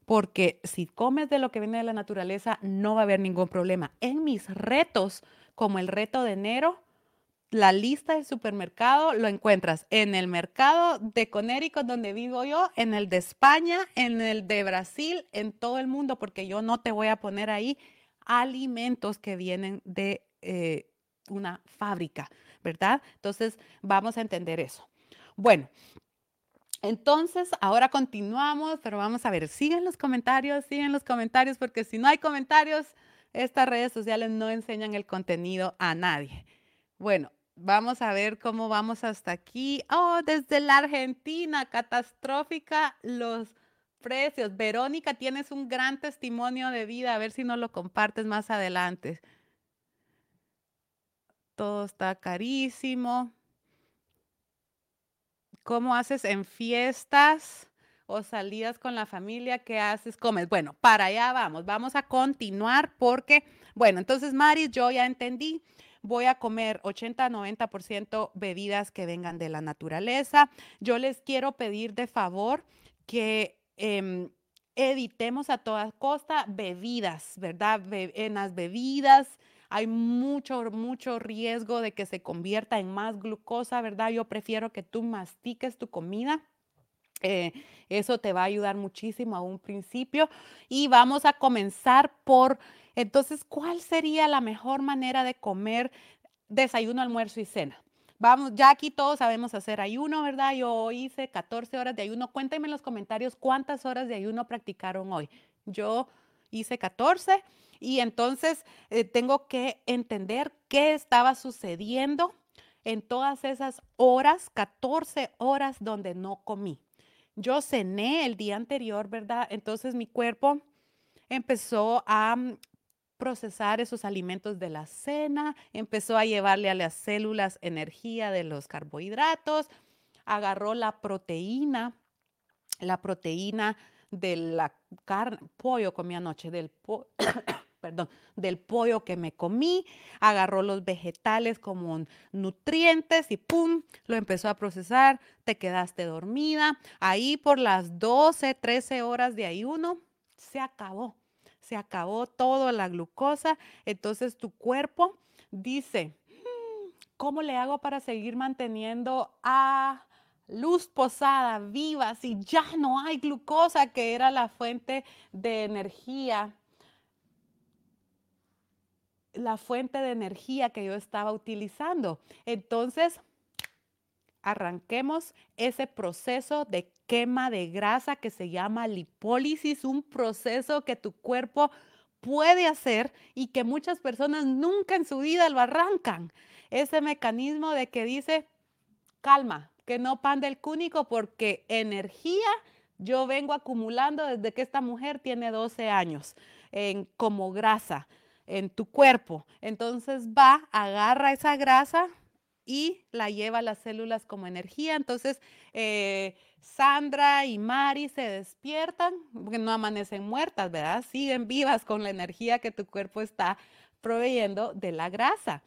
Porque si comes de lo que viene de la naturaleza, no va a haber ningún problema. En mis retos, como el reto de enero, la lista de supermercado lo encuentras en el mercado de Conérico, donde vivo yo, en el de España, en el de Brasil, en todo el mundo, porque yo no te voy a poner ahí alimentos que vienen de eh, una fábrica, ¿verdad? Entonces, vamos a entender eso. Bueno, entonces, ahora continuamos, pero vamos a ver, siguen los comentarios, siguen los comentarios, porque si no hay comentarios, estas redes sociales no enseñan el contenido a nadie. Bueno, vamos a ver cómo vamos hasta aquí. Oh, desde la Argentina, catastrófica los precios. Verónica, tienes un gran testimonio de vida, a ver si nos lo compartes más adelante. Todo está carísimo. ¿Cómo haces en fiestas o salidas con la familia? ¿Qué haces? Comes. Bueno, para allá vamos. Vamos a continuar porque, bueno, entonces, Mari, yo ya entendí. voy a comer 80-90% bebidas que vengan de la naturaleza. Yo les quiero pedir de favor que em, evitemos a toda costa bebidas, ¿verdad? en las bebidas hay mucho, mucho riesgo de que se convierta en más glucosa, ¿verdad? Yo prefiero que tú mastiques tu comida. Eh, eso te va a ayudar muchísimo a un principio. Y vamos a comenzar por, entonces, ¿cuál sería la mejor manera de comer desayuno, almuerzo y cena? Vamos, ya aquí todos sabemos hacer ayuno, ¿verdad? Yo hice 14 horas de ayuno. Cuéntenme en los comentarios cuántas horas de ayuno practicaron hoy. Yo hice 14 y entonces eh, tengo que entender qué estaba sucediendo en todas esas horas, 14 horas donde no comí. Yo cené el día anterior, ¿verdad? Entonces mi cuerpo empezó a mm, procesar esos alimentos de la cena, empezó a llevarle a las células energía de los carbohidratos, agarró la proteína, la proteína de la carne, pollo comí anoche, del pollo. Perdón, del pollo que me comí, agarró los vegetales como nutrientes y pum, lo empezó a procesar, te quedaste dormida. Ahí por las 12, 13 horas de ayuno, se acabó, se acabó toda la glucosa. Entonces tu cuerpo dice, ¿cómo le hago para seguir manteniendo a luz posada, viva, si ya no hay glucosa, que era la fuente de energía la fuente de energía que yo estaba utilizando. Entonces, arranquemos ese proceso de quema de grasa que se llama lipólisis, un proceso que tu cuerpo puede hacer y que muchas personas nunca en su vida lo arrancan. Ese mecanismo de que dice, calma, que no pan del cúnico porque energía yo vengo acumulando desde que esta mujer tiene 12 años en, como grasa en tu cuerpo. Entonces va, agarra esa grasa y la lleva a las células como energía. Entonces, eh, Sandra y Mari se despiertan, no amanecen muertas, ¿verdad? Siguen vivas con la energía que tu cuerpo está proveyendo de la grasa.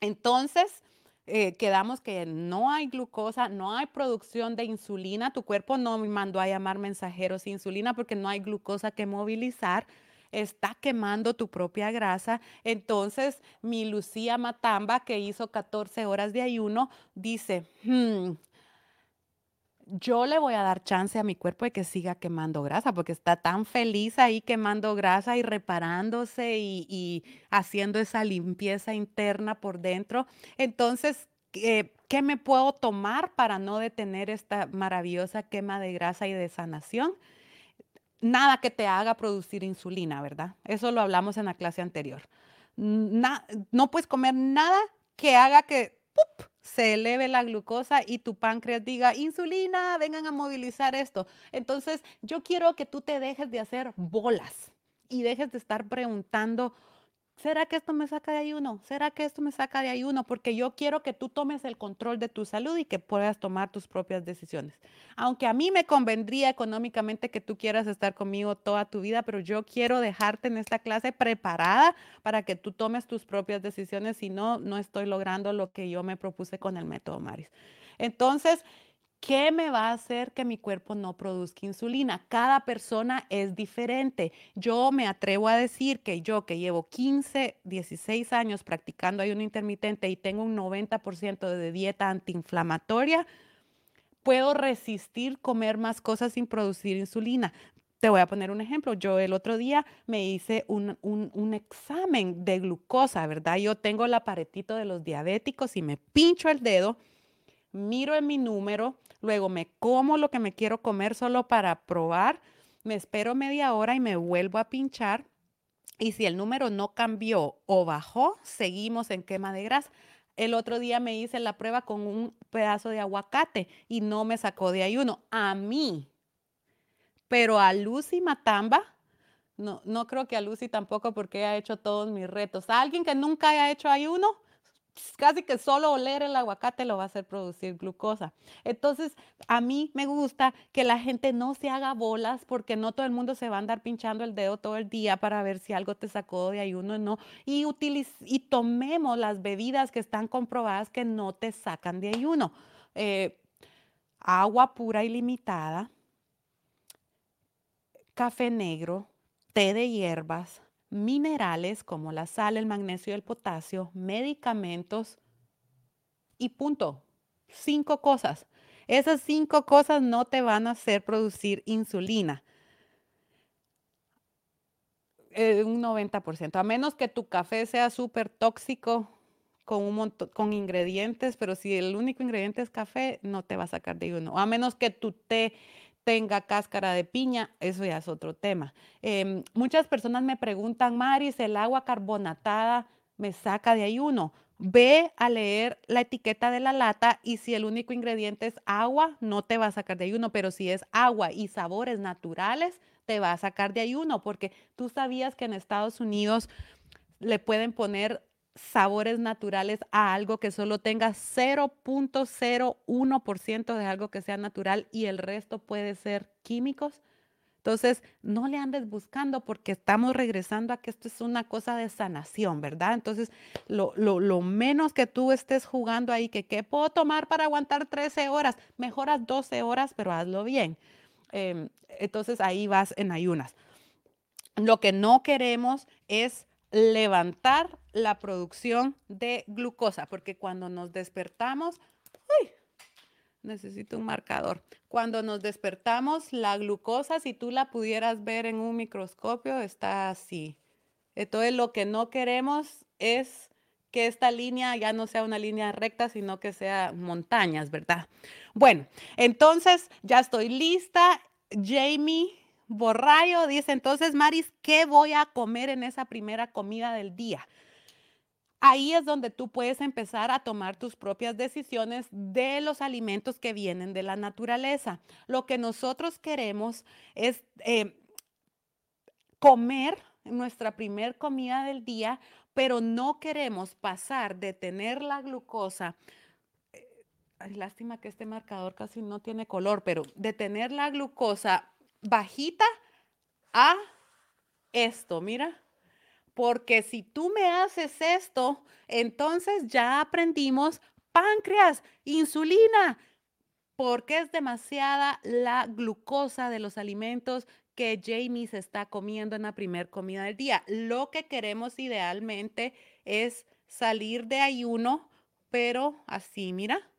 Entonces, eh, quedamos que no hay glucosa, no hay producción de insulina. Tu cuerpo no me mandó a llamar mensajeros de insulina porque no hay glucosa que movilizar está quemando tu propia grasa. Entonces, mi Lucía Matamba, que hizo 14 horas de ayuno, dice, hmm, yo le voy a dar chance a mi cuerpo de que siga quemando grasa, porque está tan feliz ahí quemando grasa y reparándose y, haciendo esa limpieza interna por dentro. Entonces, eh, ¿qué me puedo tomar para no detener esta maravillosa quema de grasa y de sanación? Nada que te haga producir insulina, ¿verdad? Eso lo hablamos en la clase anterior. no puedes comer nada que haga que se eleve la glucosa y tu páncreas diga, insulina, vengan a movilizar esto. Entonces, yo quiero que tú te dejes de hacer bolas y dejes de estar preguntando, ¿será que esto me saca de ayuno? ¿Será que esto me saca de ayuno? Porque yo quiero que tú tomes el control de tu salud y que puedas tomar tus propias decisiones. Aunque a mí me convendría económicamente que tú quieras estar conmigo toda tu vida, pero yo quiero dejarte en esta clase preparada para que tú tomes tus propias decisiones. Si no, no estoy logrando lo que yo me propuse con el método Maris. Entonces, ¿Qué me va a hacer que mi cuerpo no produzca insulina? Cada persona es diferente. Yo me atrevo a decir que yo que llevo 15, 16 años practicando ayuno intermitente y tengo un 90% de dieta antiinflamatoria, puedo resistir comer más cosas sin producir insulina. Te voy a poner un ejemplo. Yo el otro día me hice un, un, examen de glucosa, ¿verdad? Yo tengo el aparatito de los diabéticos y me pincho el dedo, miro en mi número, luego me como lo que me quiero comer solo para probar, me espero media hora y me vuelvo a pinchar. Y si el número no cambió o bajó, seguimos en quema de grasa. El otro día me hice la prueba con un pedazo de aguacate y no me sacó de ayuno. A mí. Pero a Lucy Matamba, no, no creo que a Lucy tampoco porque ha hecho todos mis retos. A alguien que nunca haya hecho ayuno, casi que solo oler el aguacate lo va a hacer producir glucosa. Entonces, a mí me gusta que la gente no se haga bolas porque no todo el mundo se va a andar pinchando el dedo todo el día para ver si algo te sacó de ayuno o no. Y, y tomemos las bebidas que están comprobadas que no te sacan de ayuno. Eh, agua pura y limitada, café negro, té de hierbas, minerales como la sal, el magnesio y el potasio, medicamentos y punto. Cinco cosas. Esas cinco cosas no te van a hacer producir insulina. Eh, un 90%, a menos que tu café sea súper tóxico con un con ingredientes, pero si el único ingrediente es café, no te va a sacar de uno. A menos que tu té tenga cáscara de piña, eso ya es otro tema. Em, muchas personas me preguntan, Maris, ¿el agua carbonatada me saca de ayuno? Ve a leer la etiqueta de la lata y si el único ingrediente es agua, no te va a sacar de ayuno, pero si es agua y sabores naturales, te va a sacar de ayuno, porque tú sabías que en Estados Unidos le pueden poner sabores naturales a algo que solo tenga 0.01% de algo que sea natural y el resto puede ser químicos. Entonces, no le andes buscando porque estamos regresando a que esto es una cosa de sanación, ¿verdad? Entonces, lo, menos que tú estés jugando ahí, que qué puedo tomar para aguantar 13 horas, mejoras 12 horas, pero hazlo bien. Em, entonces, ahí vas en ayunas. Lo que no queremos es levantar la producción de glucosa, porque cuando nos despertamos, necesito un marcador. Cuando nos despertamos, la glucosa, si tú la pudieras ver en un microscopio, está así. Entonces, lo que no queremos es que esta línea ya no sea una línea recta, sino que sea montañas, ¿verdad? Bueno, entonces ya estoy lista. Jamie Borrayo dice, entonces, Maris, ¿qué voy a comer en esa primera comida del día? Ahí es donde tú puedes empezar a tomar tus propias decisiones de los alimentos que vienen de la naturaleza. Lo que nosotros queremos es eh, comer nuestra primera comida del día, pero no queremos pasar de tener la glucosa. Eh, lástima que este marcador casi no tiene color, pero de tener la glucosa bajita a esto, mira. Porque si tú me haces esto, entonces ya aprendimos páncreas, insulina, porque es demasiada la glucosa de los alimentos que Jamie se está comiendo en la primer comida del día. Lo que queremos idealmente es salir de ayuno, pero así, mira,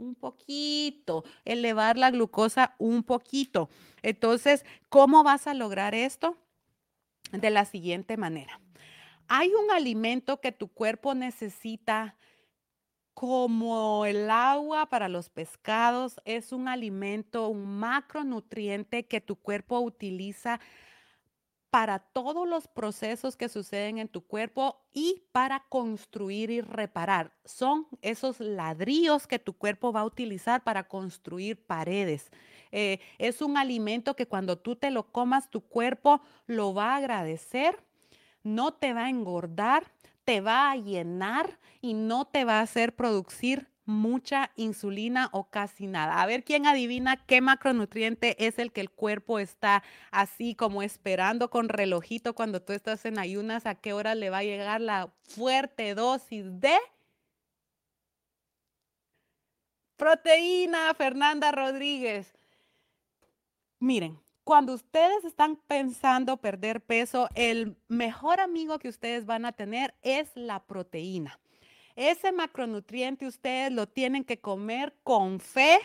un poquito, elevar la glucosa un poquito. Entonces, ¿cómo vas a lograr esto? De la siguiente manera. Hay un alimento que tu cuerpo necesita como el agua para los pescados, es un alimento, un macronutriente que tu cuerpo utiliza para todos los procesos que suceden en tu cuerpo y para construir y reparar. Son esos ladrillos que tu cuerpo va a utilizar para construir paredes. Eh, es un alimento que cuando tú te lo comas, tu cuerpo lo va a agradecer, no te va a engordar, te va a llenar y no te va a hacer producir mucha insulina o casi nada. A ver quién adivina qué macronutriente es el que el cuerpo está así como esperando con relojito cuando tú estás en ayunas, a qué hora le va a llegar la fuerte dosis de proteína, Fernanda Rodríguez. Miren, cuando ustedes están pensando perder peso, el mejor amigo que ustedes van a tener es la proteína. Ese macronutriente ustedes lo tienen que comer con fe,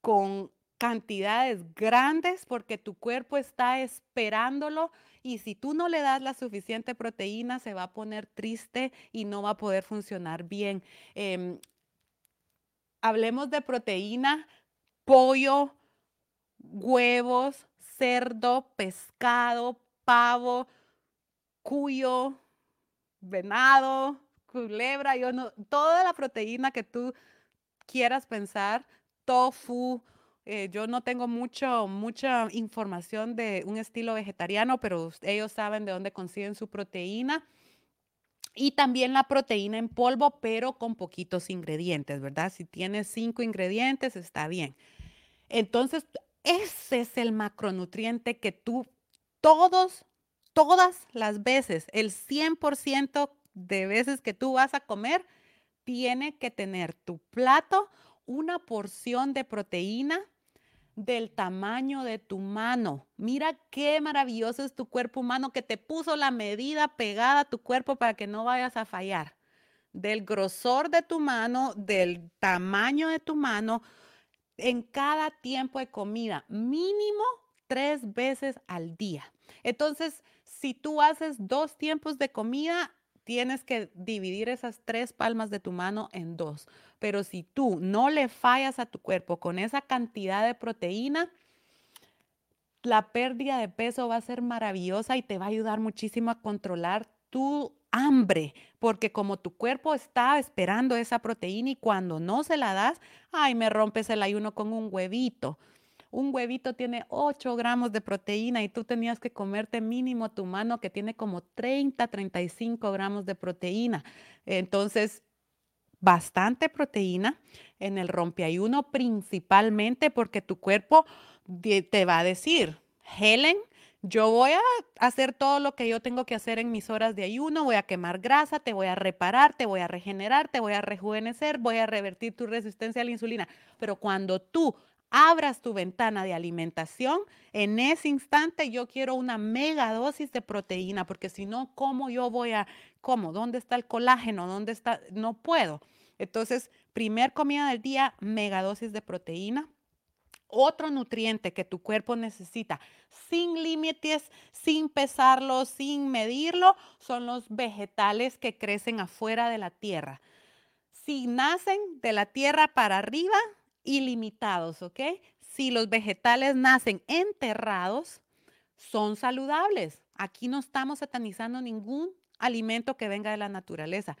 con cantidades grandes, porque tu cuerpo está esperándolo y si tú no le das la suficiente proteína, se va a poner triste y no va a poder funcionar bien. Em, hablemos de proteína, pollo, huevos, cerdo, pescado, pavo, cuyo, venado, culebra, yo no, toda la proteína que tú quieras pensar, tofu. Eh, yo no tengo mucho, mucha información de un estilo vegetariano, pero ellos saben de dónde consiguen su proteína. Y también la proteína en polvo, pero con poquitos ingredientes, ¿verdad? Si tienes cinco ingredientes, está bien. Entonces, ese es el macronutriente que tú todos, todas las veces, el 100% de veces que tú vas a comer, tiene que tener tu plato una porción de proteína del tamaño de tu mano. Mira qué maravilloso es tu cuerpo humano que te puso la medida pegada a tu cuerpo para que no vayas a fallar. Del grosor de tu mano, del tamaño de tu mano, en cada tiempo de comida, mínimo tres veces al día. Entonces, si tú haces dos tiempos de comida, tienes que dividir esas tres palmas de tu mano en dos. Pero si tú no le fallas a tu cuerpo con esa cantidad de proteína, la pérdida de peso va a ser maravillosa y te va a ayudar muchísimo a controlar tu hambre, porque como tu cuerpo está esperando esa proteína y cuando no se la das, ay, me rompes el ayuno con un huevito. Un huevito tiene 8 gramos de proteína y tú tenías que comerte mínimo tu mano que tiene como 30, 35 gramos de proteína. Entonces, bastante proteína en el rompeayuno principalmente porque tu cuerpo te va a decir, Helen, yo voy a hacer todo lo que yo tengo que hacer en mis horas de ayuno, voy a quemar grasa, te voy a reparar, te voy a regenerar, te voy a rejuvenecer, voy a revertir tu resistencia a la insulina. Pero cuando tú abras tu ventana de alimentación, en ese instante yo quiero una mega dosis de proteína, porque si no, ¿cómo yo voy a, cómo? ¿Dónde está el colágeno? ¿Dónde está? No puedo. Entonces, primer comida del día, mega dosis de proteína. Otro nutriente que tu cuerpo necesita sin límites, sin pesarlo, sin medirlo, son los vegetales que crecen afuera de la tierra. Si nacen de la tierra para arriba, ilimitados, ¿ok? Si los vegetales nacen enterrados, son saludables. Aquí no estamos satanizando ningún alimento que venga de la naturaleza,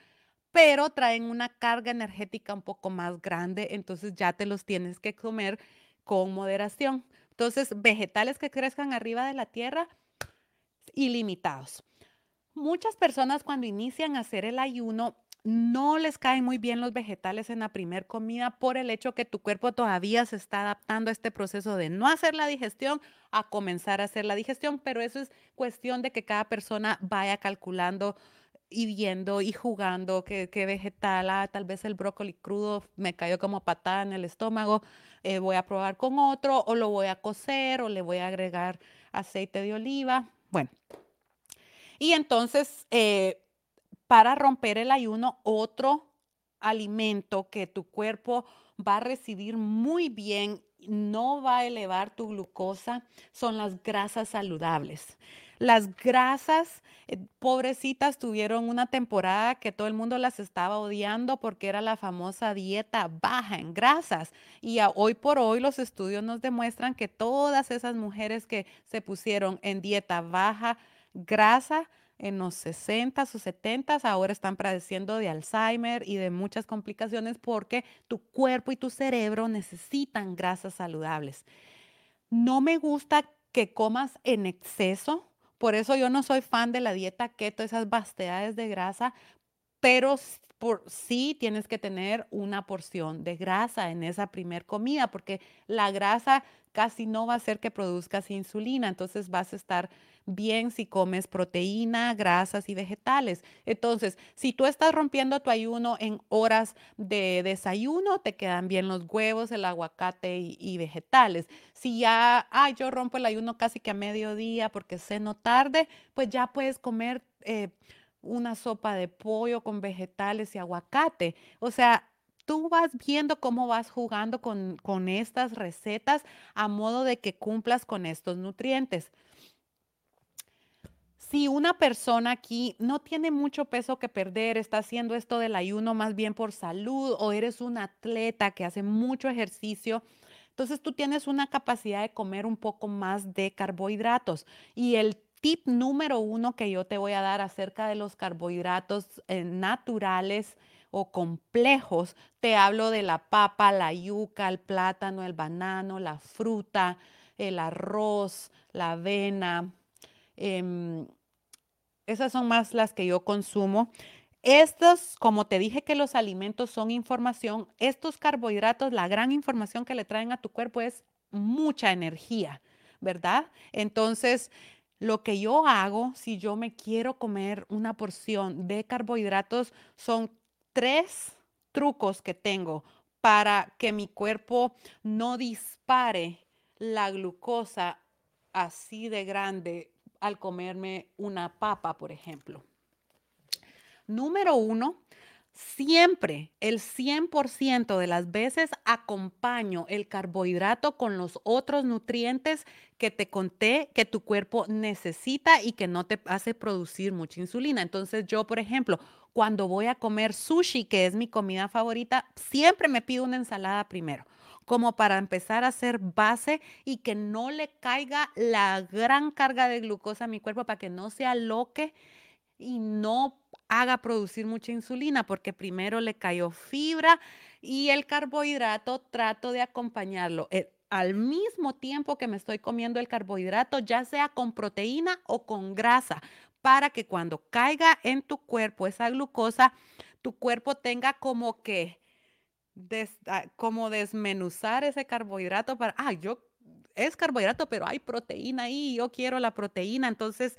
pero traen una carga energética un poco más grande, entonces ya te los tienes que comer con moderación. Entonces, vegetales que crezcan arriba de la tierra, ilimitados. Muchas personas cuando inician a hacer el ayuno no les caen muy bien los vegetales en la primer comida por el hecho que tu cuerpo todavía se está adaptando a este proceso de no hacer la digestión a comenzar a hacer la digestión, pero eso es cuestión de que cada persona vaya calculando y viendo y jugando qué, vegetal, ah, tal vez el brócoli crudo me cayó como patada en el estómago, eh, voy a probar con otro o lo voy a cocer o le voy a agregar aceite de oliva. Bueno, y entonces... Eh, para romper el ayuno, otro alimento que tu cuerpo va a recibir muy bien, no va a elevar tu glucosa, son las grasas saludables. Las grasas, eh, pobrecitas, tuvieron una temporada que todo el mundo las estaba odiando porque era la famosa dieta baja en grasas. Y hoy por hoy los estudios nos demuestran que todas esas mujeres que se pusieron en dieta baja grasa, en los 60 o 70 ahora están padeciendo de Alzheimer y de muchas complicaciones porque tu cuerpo y tu cerebro necesitan grasas saludables. No me gusta que comas en exceso, por eso yo no soy fan de la dieta keto, esas vastedades de grasa, pero por, sí tienes que tener una porción de grasa en esa primer comida, porque la grasa casi no va a hacer que produzcas insulina, entonces vas a estar bien si comes proteína, grasas y vegetales. Entonces, si tú estás rompiendo tu ayuno en horas de desayuno, te quedan bien los huevos, el aguacate y, vegetales. Si ya, ay, yo rompo el ayuno casi que a mediodía porque ceno tarde, pues ya puedes comer eh, una sopa de pollo con vegetales y aguacate. O sea, tú vas viendo cómo vas jugando con, con estas recetas a modo de que cumplas con estos nutrientes si una persona aquí no tiene mucho peso que perder, está haciendo esto del ayuno más bien por salud o eres un atleta que hace mucho ejercicio, entonces tú tienes una capacidad de comer un poco más de carbohidratos. Y el tip número uno que yo te voy a dar acerca de los carbohidratos eh, naturales o complejos, te hablo de la papa, la yuca, el plátano, el banano, la fruta, el arroz, la avena. Em, esas son más las que yo consumo. estos, como te dije que los alimentos son información, estos carbohidratos, la gran información que le traen a tu cuerpo es mucha energía, ¿verdad? Entonces, lo que yo hago si yo me quiero comer una porción de carbohidratos son tres trucos que tengo para que mi cuerpo no dispare la glucosa así de grande al comerme una papa, por ejemplo. Número uno, siempre el 100% de las veces acompaño el carbohidrato con los otros nutrientes que te conté que tu cuerpo necesita y que no te hace producir mucha insulina. Entonces yo, por ejemplo, cuando voy a comer sushi, que es mi comida favorita, siempre me pido una ensalada primero como para empezar a hacer base y que no le caiga la gran carga de glucosa a mi cuerpo para que no se aloque y no haga producir mucha insulina porque primero le cayó fibra y el carbohidrato trato de acompañarlo eh, al mismo tiempo que me estoy comiendo el carbohidrato, ya sea con proteína o con grasa, para que cuando caiga en tu cuerpo esa glucosa, tu cuerpo tenga como que ah, como desmenuzar ese carbohidrato para, ah, yo es carbohidrato, pero hay proteína ahí, yo quiero la proteína, entonces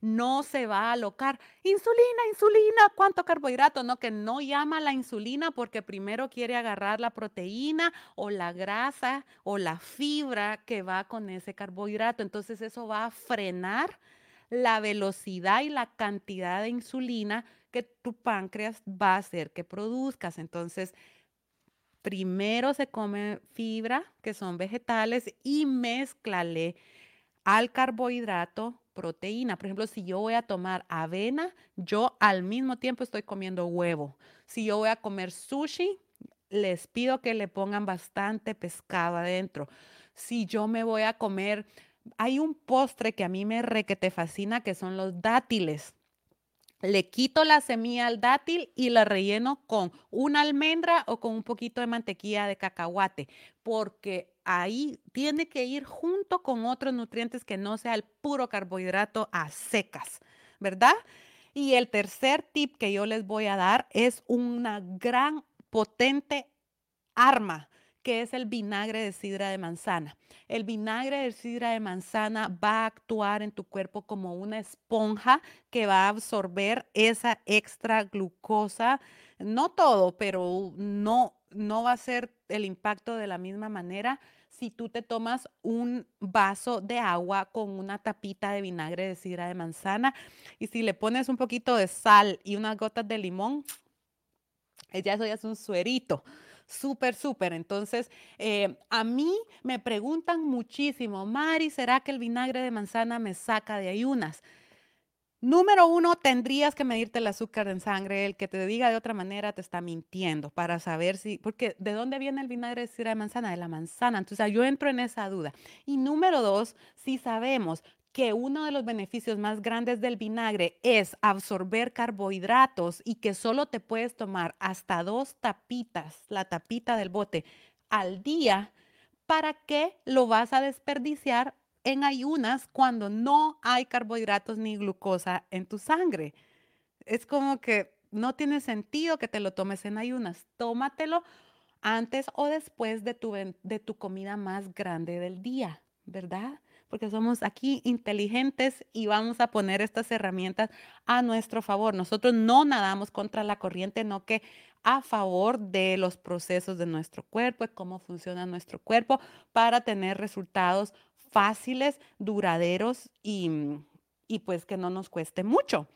no se va a alocar. Insulina, insulina, ¿cuánto carbohidrato? No, que no llama la insulina porque primero quiere agarrar la proteína o la grasa o la fibra que va con ese carbohidrato. Entonces eso va a frenar la velocidad y la cantidad de insulina que tu páncreas va a hacer que produzcas. Entonces, primero se come fibra, que son vegetales, y mezclale al carbohidrato proteína. Por ejemplo, si yo voy a tomar avena, yo al mismo tiempo estoy comiendo huevo. Si yo voy a comer sushi, les pido que le pongan bastante pescado adentro. Si yo me voy a comer hay un postre que a mí me re que te fascina, que son los dátiles. Le quito la semilla al dátil y la relleno con una almendra o con un poquito de mantequilla de cacahuate, porque ahí tiene que ir junto con otros nutrientes que no sea el puro carbohidrato a secas, ¿verdad? Y el tercer tip que yo les voy a dar es una gran potente arma que es el vinagre de sidra de manzana. El vinagre de sidra de manzana va a actuar en tu cuerpo como una esponja que va a absorber esa extra glucosa. No todo, pero no, no va a ser el impacto de la misma manera si tú te tomas un vaso de agua con una tapita de vinagre de sidra de manzana y si le pones un poquito de sal y unas gotas de limón, ya eso ya es un suerito súper, súper. Entonces, eh, a mí me preguntan muchísimo, Mari, ¿será que el vinagre de manzana me saca de ayunas? Número uno, tendrías que medirte el azúcar en sangre. El que te diga de otra manera te está mintiendo para saber si, porque ¿de dónde viene el vinagre de sidra de manzana? De la manzana. Entonces, yo entro en esa duda. Y número dos, si sabemos que uno de los beneficios más grandes del vinagre es absorber carbohidratos y que solo te puedes tomar hasta dos tapitas, la tapita del bote al día, ¿para qué lo vas a desperdiciar en ayunas cuando no hay carbohidratos ni glucosa en tu sangre? Es como que no tiene sentido que te lo tomes en ayunas. Tómatelo antes o después de tu, de tu comida más grande del día, ¿verdad? Porque somos aquí inteligentes y vamos a poner estas herramientas a nuestro favor. Nosotros no nadamos contra la corriente, no que a favor de los procesos de nuestro cuerpo, y cómo funciona nuestro cuerpo para tener resultados fáciles, duraderos y, y pues que no nos cueste mucho.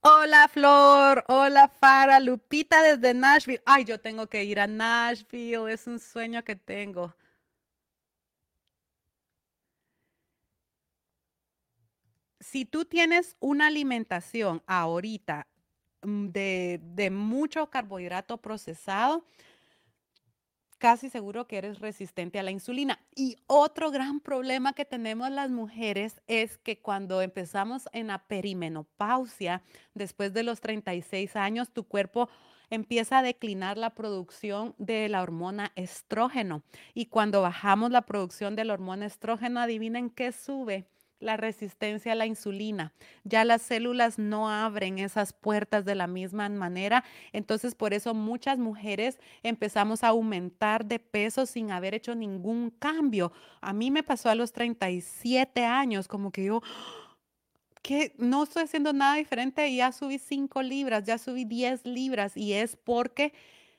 Hola Flor, hola Fara, Lupita desde Nashville. Ay, yo tengo que ir a Nashville, es un sueño que tengo. Si tú tienes una alimentación ahorita mm, de, mucho carbohidrato procesado, casi seguro que eres resistente a la insulina. Y otro gran problema que tenemos las mujeres es que cuando empezamos en la perimenopausia, después de los 36 años, tu cuerpo empieza a declinar la producción de la hormona estrógeno. Y cuando bajamos la producción de la hormona estrógeno, adivinen qué sube la resistencia a la insulina. Ya las células no abren esas puertas de la misma manera. Entonces, por eso muchas mujeres empezamos a aumentar de peso sin haber hecho ningún cambio. A mí me pasó a los 37 años, como que yo que no estoy haciendo nada diferente, ya subí 5 libras, ya subí 10 libras y es porque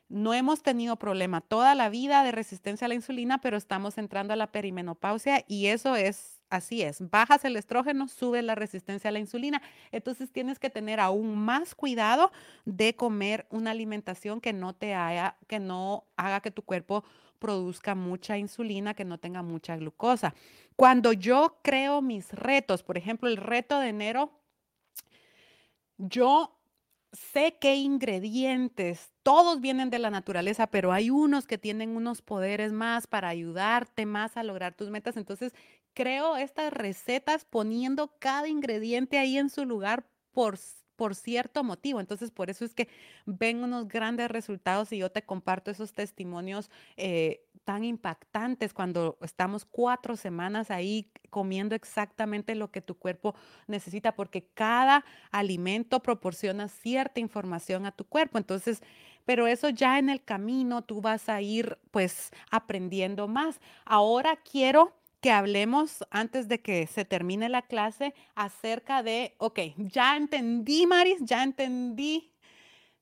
no hemos tenido problema toda la vida de resistencia a la insulina, pero estamos entrando a la perimenopausia y eso es así es. Bajas el estrógeno, sube la resistencia a la insulina. Entonces tienes que tener aún más cuidado de comer una alimentación que no te haya, que no haga que tu cuerpo produzca mucha insulina, que no tenga mucha glucosa. Cuando yo creo mis retos, por ejemplo, el reto de enero, yo sé qué ingredientes, todos vienen de la naturaleza, pero hay unos que tienen unos poderes más para ayudarte más a lograr tus metas. Entonces, creo estas recetas poniendo cada ingrediente ahí en su lugar por por cierto motivo. Entonces, por eso es que ven unos grandes resultados y yo te comparto esos testimonios eh, tan impactantes cuando estamos cuatro semanas ahí comiendo exactamente lo que tu cuerpo necesita, porque cada alimento proporciona cierta información a tu cuerpo. Entonces, pero eso ya en el camino tú vas a ir pues aprendiendo más. Ahora quiero que hablemos antes de que se termine la clase acerca de, ok, ya entendí, Maris, ya entendí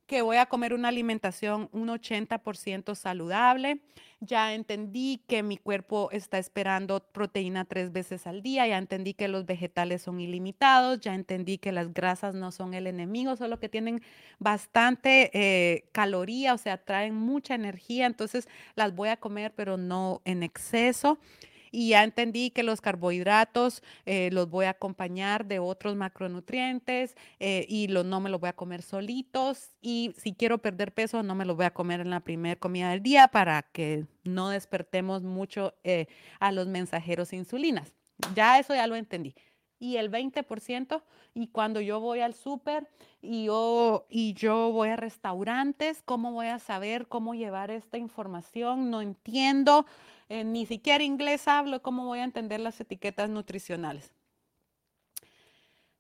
que voy a comer una alimentación un 80% saludable. Ya entendí que mi cuerpo está esperando proteína tres veces al día. Ya entendí que los vegetales son ilimitados. Ya entendí que las grasas no son el enemigo, solo que tienen bastante eh, caloría, o sea, traen mucha energía. Entonces las voy a comer, pero no en exceso y ya entendí que los carbohidratos eh, los voy a acompañar de otros macronutrientes eh, y los, no me los voy a comer solitos y si quiero perder peso no me los voy a comer en la primera comida del día para que no despertemos mucho eh, a los mensajeros insulinas. Ya eso ya lo entendí y el 20%. Y cuando yo voy al súper y yo, y yo voy a restaurantes, ¿cómo voy a saber cómo llevar esta información? No entiendo. Eh, ni siquiera inglés hablo, ¿cómo voy a entender las etiquetas nutricionales?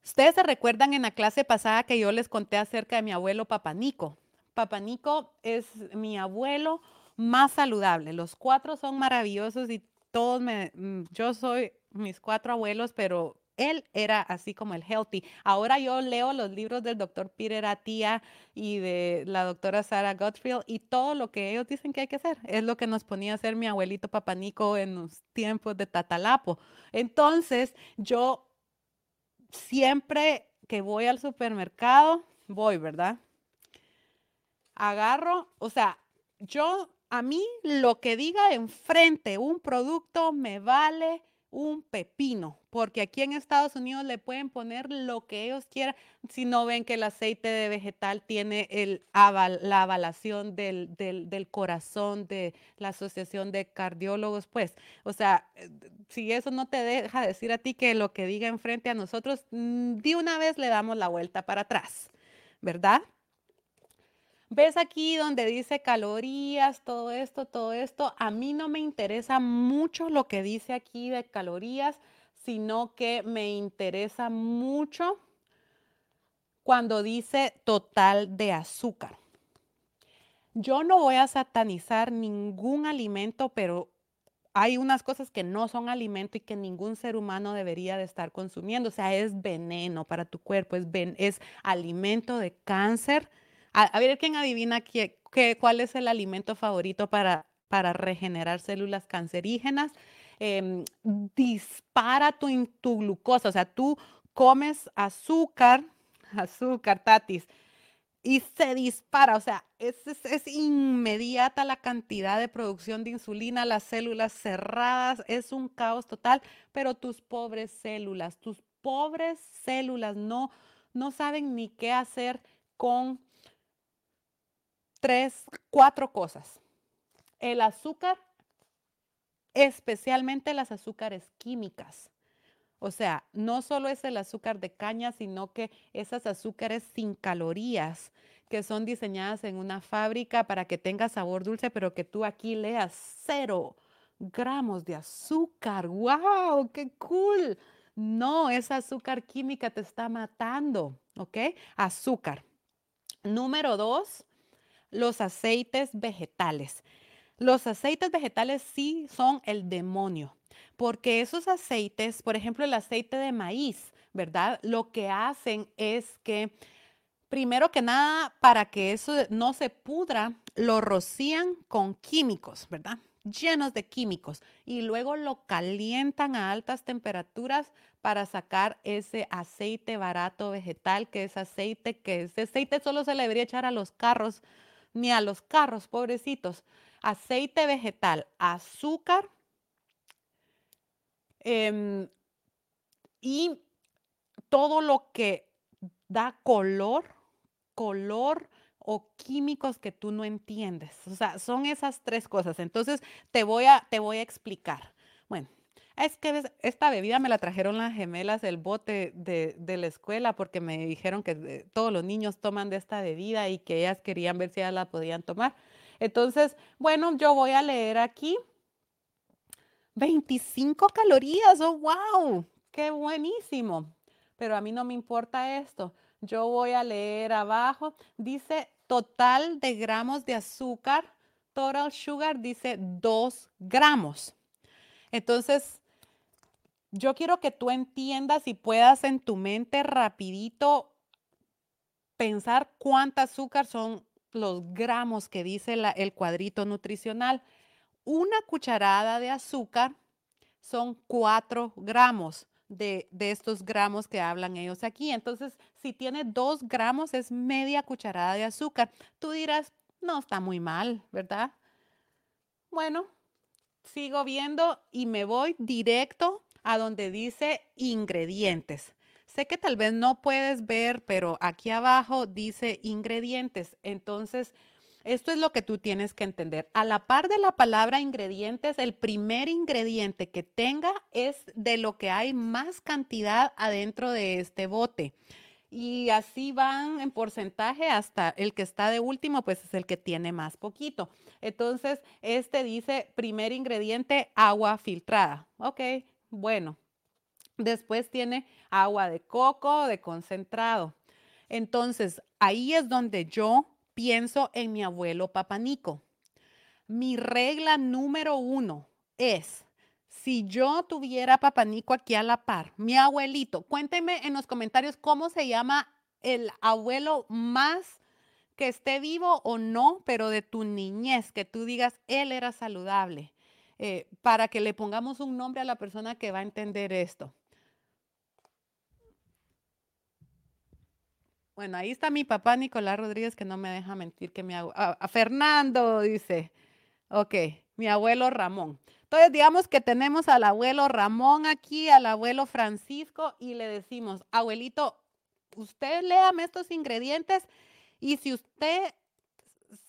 Ustedes se recuerdan en la clase pasada que yo les conté acerca de mi abuelo Papanico. Papanico es mi abuelo más saludable. Los cuatro son maravillosos y todos me, mm, yo soy mis cuatro abuelos, pero él era así como el healthy. Ahora yo leo los libros del doctor Peter Atia y de la doctora Sarah Gottfried y todo lo que ellos dicen que hay que hacer es lo que nos ponía a hacer mi abuelito Papanico en los tiempos de Tatalapo. Entonces yo siempre que voy al supermercado, voy, ¿verdad? Agarro, o sea, yo a mí lo que diga enfrente un producto me vale un pepino, porque aquí en Estados Unidos le pueden poner lo que ellos quieran si no ven que el aceite de vegetal tiene el la avalación del, del, corazón de la Asociación de Cardiólogos, pues, o sea, eh, si eso no te deja decir a ti que lo que diga enfrente a nosotros, mm, de una vez le damos la vuelta para atrás, ¿verdad? ¿Ves aquí donde dice calorías, todo esto, todo esto? A mí no me interesa mucho lo que dice aquí de calorías, sino que me interesa mucho cuando dice total de azúcar. Yo no voy a satanizar ningún alimento, pero hay unas cosas que no son alimento y que ningún ser humano debería de estar consumiendo. O sea, es veneno para tu cuerpo, es, es alimento de cáncer a, ver quién adivina qué, cuál es el alimento favorito para, para regenerar células cancerígenas. Em, dispara tu, tu glucosa, o sea, tú comes azúcar, *laughs* azúcar, tatis, y se dispara, o sea, es, es, inmediata la cantidad de producción de insulina, las células cerradas, es un caos total, pero tus pobres células, tus pobres células no, no saben ni qué hacer con tres, cuatro cosas. El azúcar, especialmente las azúcares químicas. O sea, no solo es el azúcar de caña, sino que esas azúcares sin calorías que son diseñadas en una fábrica para que tenga sabor dulce, pero que tú aquí leas cero gramos de azúcar. ¡Wow! ¡Qué cool! No, esa azúcar química te está matando, ¿ok? Azúcar. Número dos, los aceites vegetales. Los aceites vegetales sí son el demonio, porque esos aceites, por ejemplo, el aceite de maíz, ¿verdad? Lo que hacen es que, primero que nada, para que eso no se pudra, lo rocían con químicos, ¿verdad? Llenos de químicos y luego lo calientan a altas temperaturas para sacar ese aceite barato vegetal, que es aceite que ese aceite solo se le debería echar a los carros, ni a los carros, pobrecitos. Aceite vegetal, azúcar em, y todo lo que da color, color o químicos que tú no entiendes. O sea, son esas tres cosas. Entonces, te voy a, te voy a explicar. Bueno, es que esta bebida me la trajeron las gemelas del bote de, de la escuela porque me dijeron que eh, todos los niños toman de esta bebida y que ellas querían ver si ellas la podían tomar. Entonces, bueno, yo voy a leer aquí 25 calorías. ¡Oh, wow! ¡Qué buenísimo! pero a mí no me importa esto. Yo voy a leer abajo, dice total de gramos de azúcar, total sugar dice 2 gramos. Entonces, yo quiero que tú entiendas y puedas en tu mente rapidito pensar cuánta azúcar son los gramos que dice el cuadrito nutricional. Una cucharada de azúcar son 4 gramos de, estos gramos que hablan ellos aquí. Entonces, si tiene dos gramos, es media cucharada de azúcar. Tú dirás, no está muy mal, ¿verdad? Bueno, sigo viendo y me voy directo a donde dice ingredientes. Sé que tal vez no puedes ver, pero aquí abajo dice ingredientes. Entonces, esto es lo que tú tienes que entender. A la par de la palabra ingredientes, el primer ingrediente que tenga es de lo que hay más cantidad adentro de este bote. Y así van en porcentaje hasta el que está de último, pues es el que tiene más poquito. Entonces, este dice primer ingrediente, agua filtrada. Ok, bueno. Después tiene agua de coco, de concentrado. Entonces, ahí es donde yo pienso en mi abuelo Papanico. Mi regla número uno es, si yo tuviera Papanico aquí a la par, mi abuelito, cuéntenme en los comentarios cómo se llama el abuelo más que esté vivo o no, pero de tu niñez, que tú digas, él era saludable, eh, para que le pongamos un nombre a la persona que va a entender esto. Bueno, ahí está mi papá Nicolás Rodríguez que no me deja mentir que mi a, a Fernando dice, ok, mi abuelo Ramón. Entonces, digamos que tenemos al abuelo Ramón aquí, al abuelo Francisco y le decimos, abuelito, usted léame estos ingredientes y si usted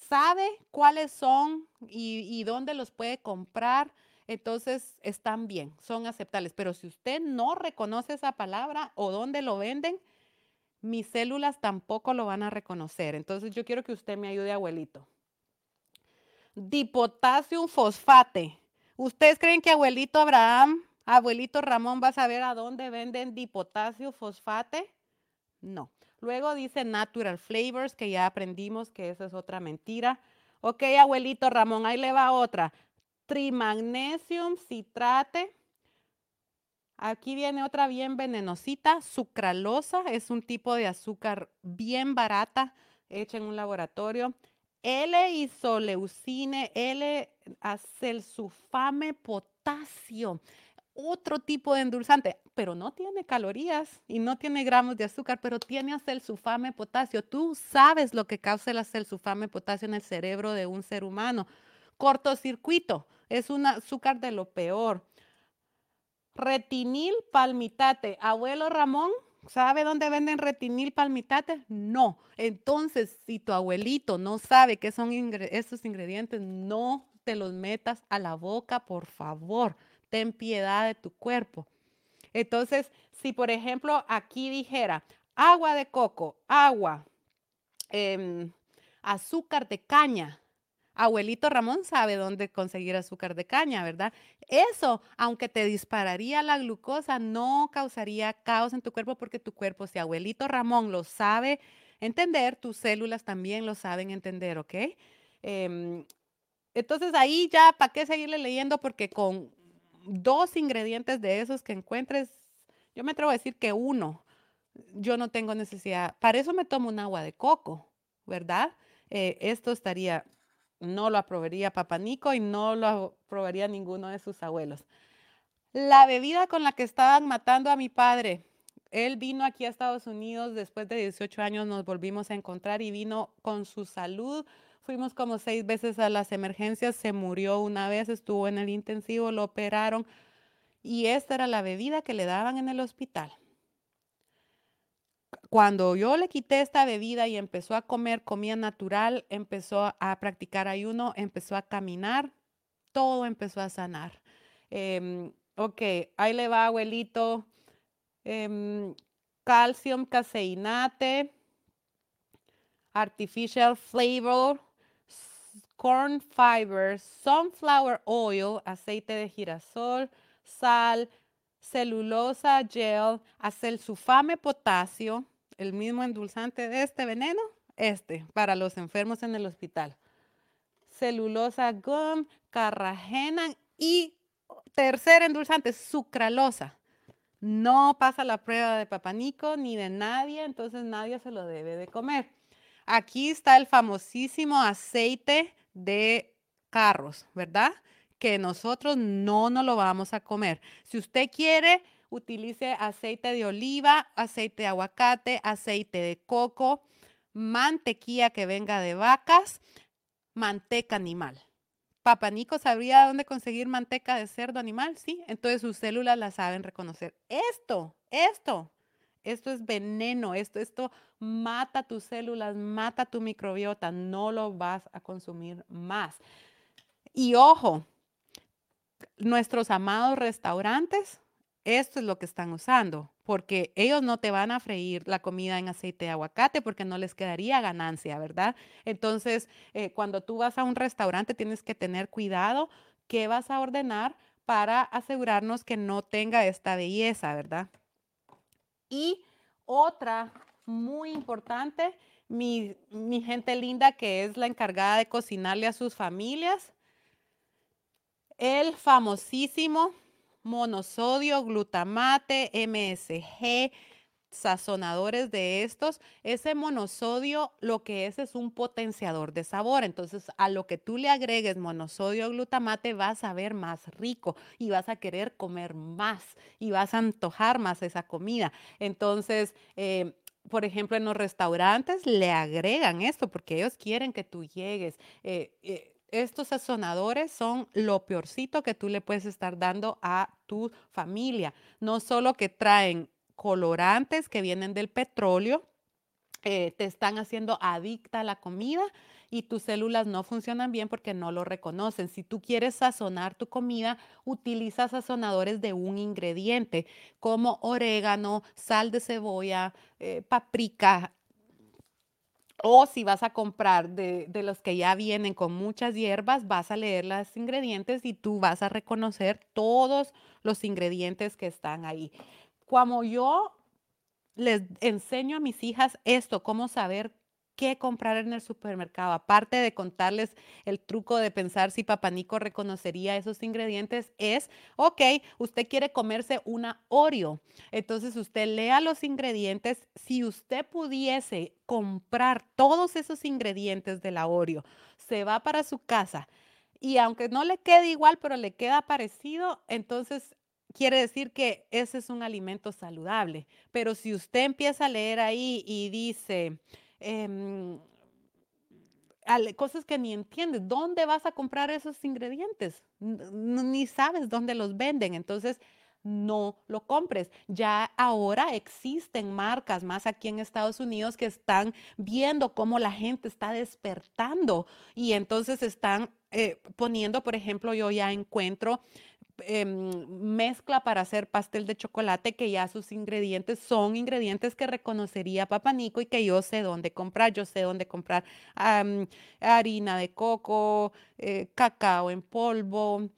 sabe cuáles son y, dónde los puede comprar, entonces están bien, son aceptables. Pero si usted no reconoce esa palabra o dónde lo venden, mis células tampoco lo van a reconocer. Entonces yo quiero que usted me ayude, abuelito. Dipotasio fosfate. ¿Ustedes creen que abuelito Abraham, abuelito Ramón va a saber a dónde venden dipotasio fosfate? No. Luego dice natural flavors, que ya aprendimos que esa es otra mentira. Ok, abuelito Ramón, ahí le va otra. Trimagnesium citrate. Aquí viene otra bien venenosita, sucralosa, es un tipo de azúcar bien barata, hecha en un laboratorio. L-isoleucine, L-acelsulfame potasio, otro tipo de endulzante, pero no tiene calorías y no tiene gramos de azúcar, pero tiene acelsulfame potasio. Tú sabes lo que causa el acelsulfame potasio en el cerebro de un ser humano. Cortocircuito, es un azúcar de lo peor. Retinil palmitate. Abuelo Ramón, ¿sabe dónde venden retinil palmitate? No. Entonces, si tu abuelito no sabe qué son estos ingredientes, no te los metas a la boca, por favor. Ten piedad de tu cuerpo. Entonces, si por ejemplo aquí dijera agua de coco, agua, em, azúcar de caña, Abuelito Ramón sabe dónde conseguir azúcar de caña, ¿verdad? Eso, aunque te dispararía la glucosa, no causaría caos en tu cuerpo porque tu cuerpo, si abuelito Ramón lo sabe entender, tus células también lo saben entender, ¿ok? Em, entonces ahí ya, ¿para qué seguirle leyendo? Porque con dos ingredientes de esos que encuentres, yo me atrevo a decir que uno, yo no tengo necesidad. Para eso me tomo un agua de coco, ¿verdad? Eh, esto estaría, no lo aprobaría Papá Nico y no lo aprobaría ninguno de sus abuelos. La bebida con la que estaban matando a mi padre, él vino aquí a Estados Unidos después de 18 años, nos volvimos a encontrar y vino con su salud. Fuimos como seis veces a las emergencias, se murió una vez, estuvo en el intensivo, lo operaron y esta era la bebida que le daban en el hospital. Cuando yo le quité esta bebida y empezó a comer comida natural, empezó a practicar ayuno, empezó a caminar, todo empezó a sanar. Em, ok, ahí le va, abuelito. Em, calcium caseinate, artificial flavor, corn fiber, sunflower oil, aceite de girasol, sal, celulosa gel, sulfame potasio, el mismo endulzante de este veneno, este, para los enfermos en el hospital. Celulosa gum, carragena y tercer endulzante, sucralosa. No pasa la prueba de papanico ni de nadie, entonces nadie se lo debe de comer. Aquí está el famosísimo aceite de carros, ¿verdad? Que nosotros no nos lo vamos a comer. Si usted quiere, utilice aceite de oliva, aceite de aguacate, aceite de coco, mantequilla que venga de vacas, manteca animal. Papanico sabría dónde conseguir manteca de cerdo animal, sí. Entonces sus células la saben reconocer. Esto, esto, esto es veneno, esto, esto mata tus células, mata tu microbiota, no lo vas a consumir más. Y ojo, nuestros amados restaurantes esto es lo que están usando, porque ellos no te van a freír la comida en aceite de aguacate porque no les quedaría ganancia, ¿verdad? Entonces, eh, cuando tú vas a un restaurante tienes que tener cuidado qué vas a ordenar para asegurarnos que no tenga esta belleza, ¿verdad? Y otra muy importante, mi, gente linda que es la encargada de cocinarle a sus familias, el famosísimo monosodio, glutamate, MSG, sazonadores de estos, ese monosodio lo que es es un potenciador de sabor. Entonces, a lo que tú le agregues monosodio glutamate vas a ver más rico y vas a querer comer más y vas a antojar más esa comida. Entonces, eh, por ejemplo, en los restaurantes le agregan esto porque ellos quieren que tú llegues. Eh, eh, estos sazonadores son lo peorcito que tú le puedes estar dando a tu familia. No solo que traen colorantes que vienen del petróleo, eh, te están haciendo adicta a la comida y tus células no funcionan bien porque no lo reconocen. Si tú quieres sazonar tu comida, utiliza sazonadores de un ingrediente como orégano, sal de cebolla, eh, paprika, o si vas a comprar de, los que ya vienen con muchas hierbas, vas a leer los ingredientes y tú vas a reconocer todos los ingredientes que están ahí. Como yo les enseño a mis hijas esto, cómo saber qué comprar en el supermercado. Aparte de contarles el truco de pensar si Papá Nico reconocería esos ingredientes, es, ok, usted quiere comerse una Oreo. Entonces usted lea los ingredientes. Si usted pudiese comprar todos esos ingredientes de la Oreo, se va para su casa y aunque no le quede igual, pero le queda parecido, entonces quiere decir que ese es un alimento saludable. Pero si usted empieza a leer ahí y dice, Em, cosas que ni entiendes. ¿Dónde vas a comprar esos ingredientes? ni sabes dónde los venden. Entonces, no lo compres. Ya ahora existen marcas más aquí en Estados Unidos que están viendo cómo la gente está despertando y entonces están eh, poniendo, por ejemplo, yo ya encuentro em, mezcla para hacer pastel de chocolate que ya sus ingredientes son ingredientes que reconocería Papá Nico y que yo sé dónde comprar. Yo sé dónde comprar harina de coco, eh, cacao en polvo,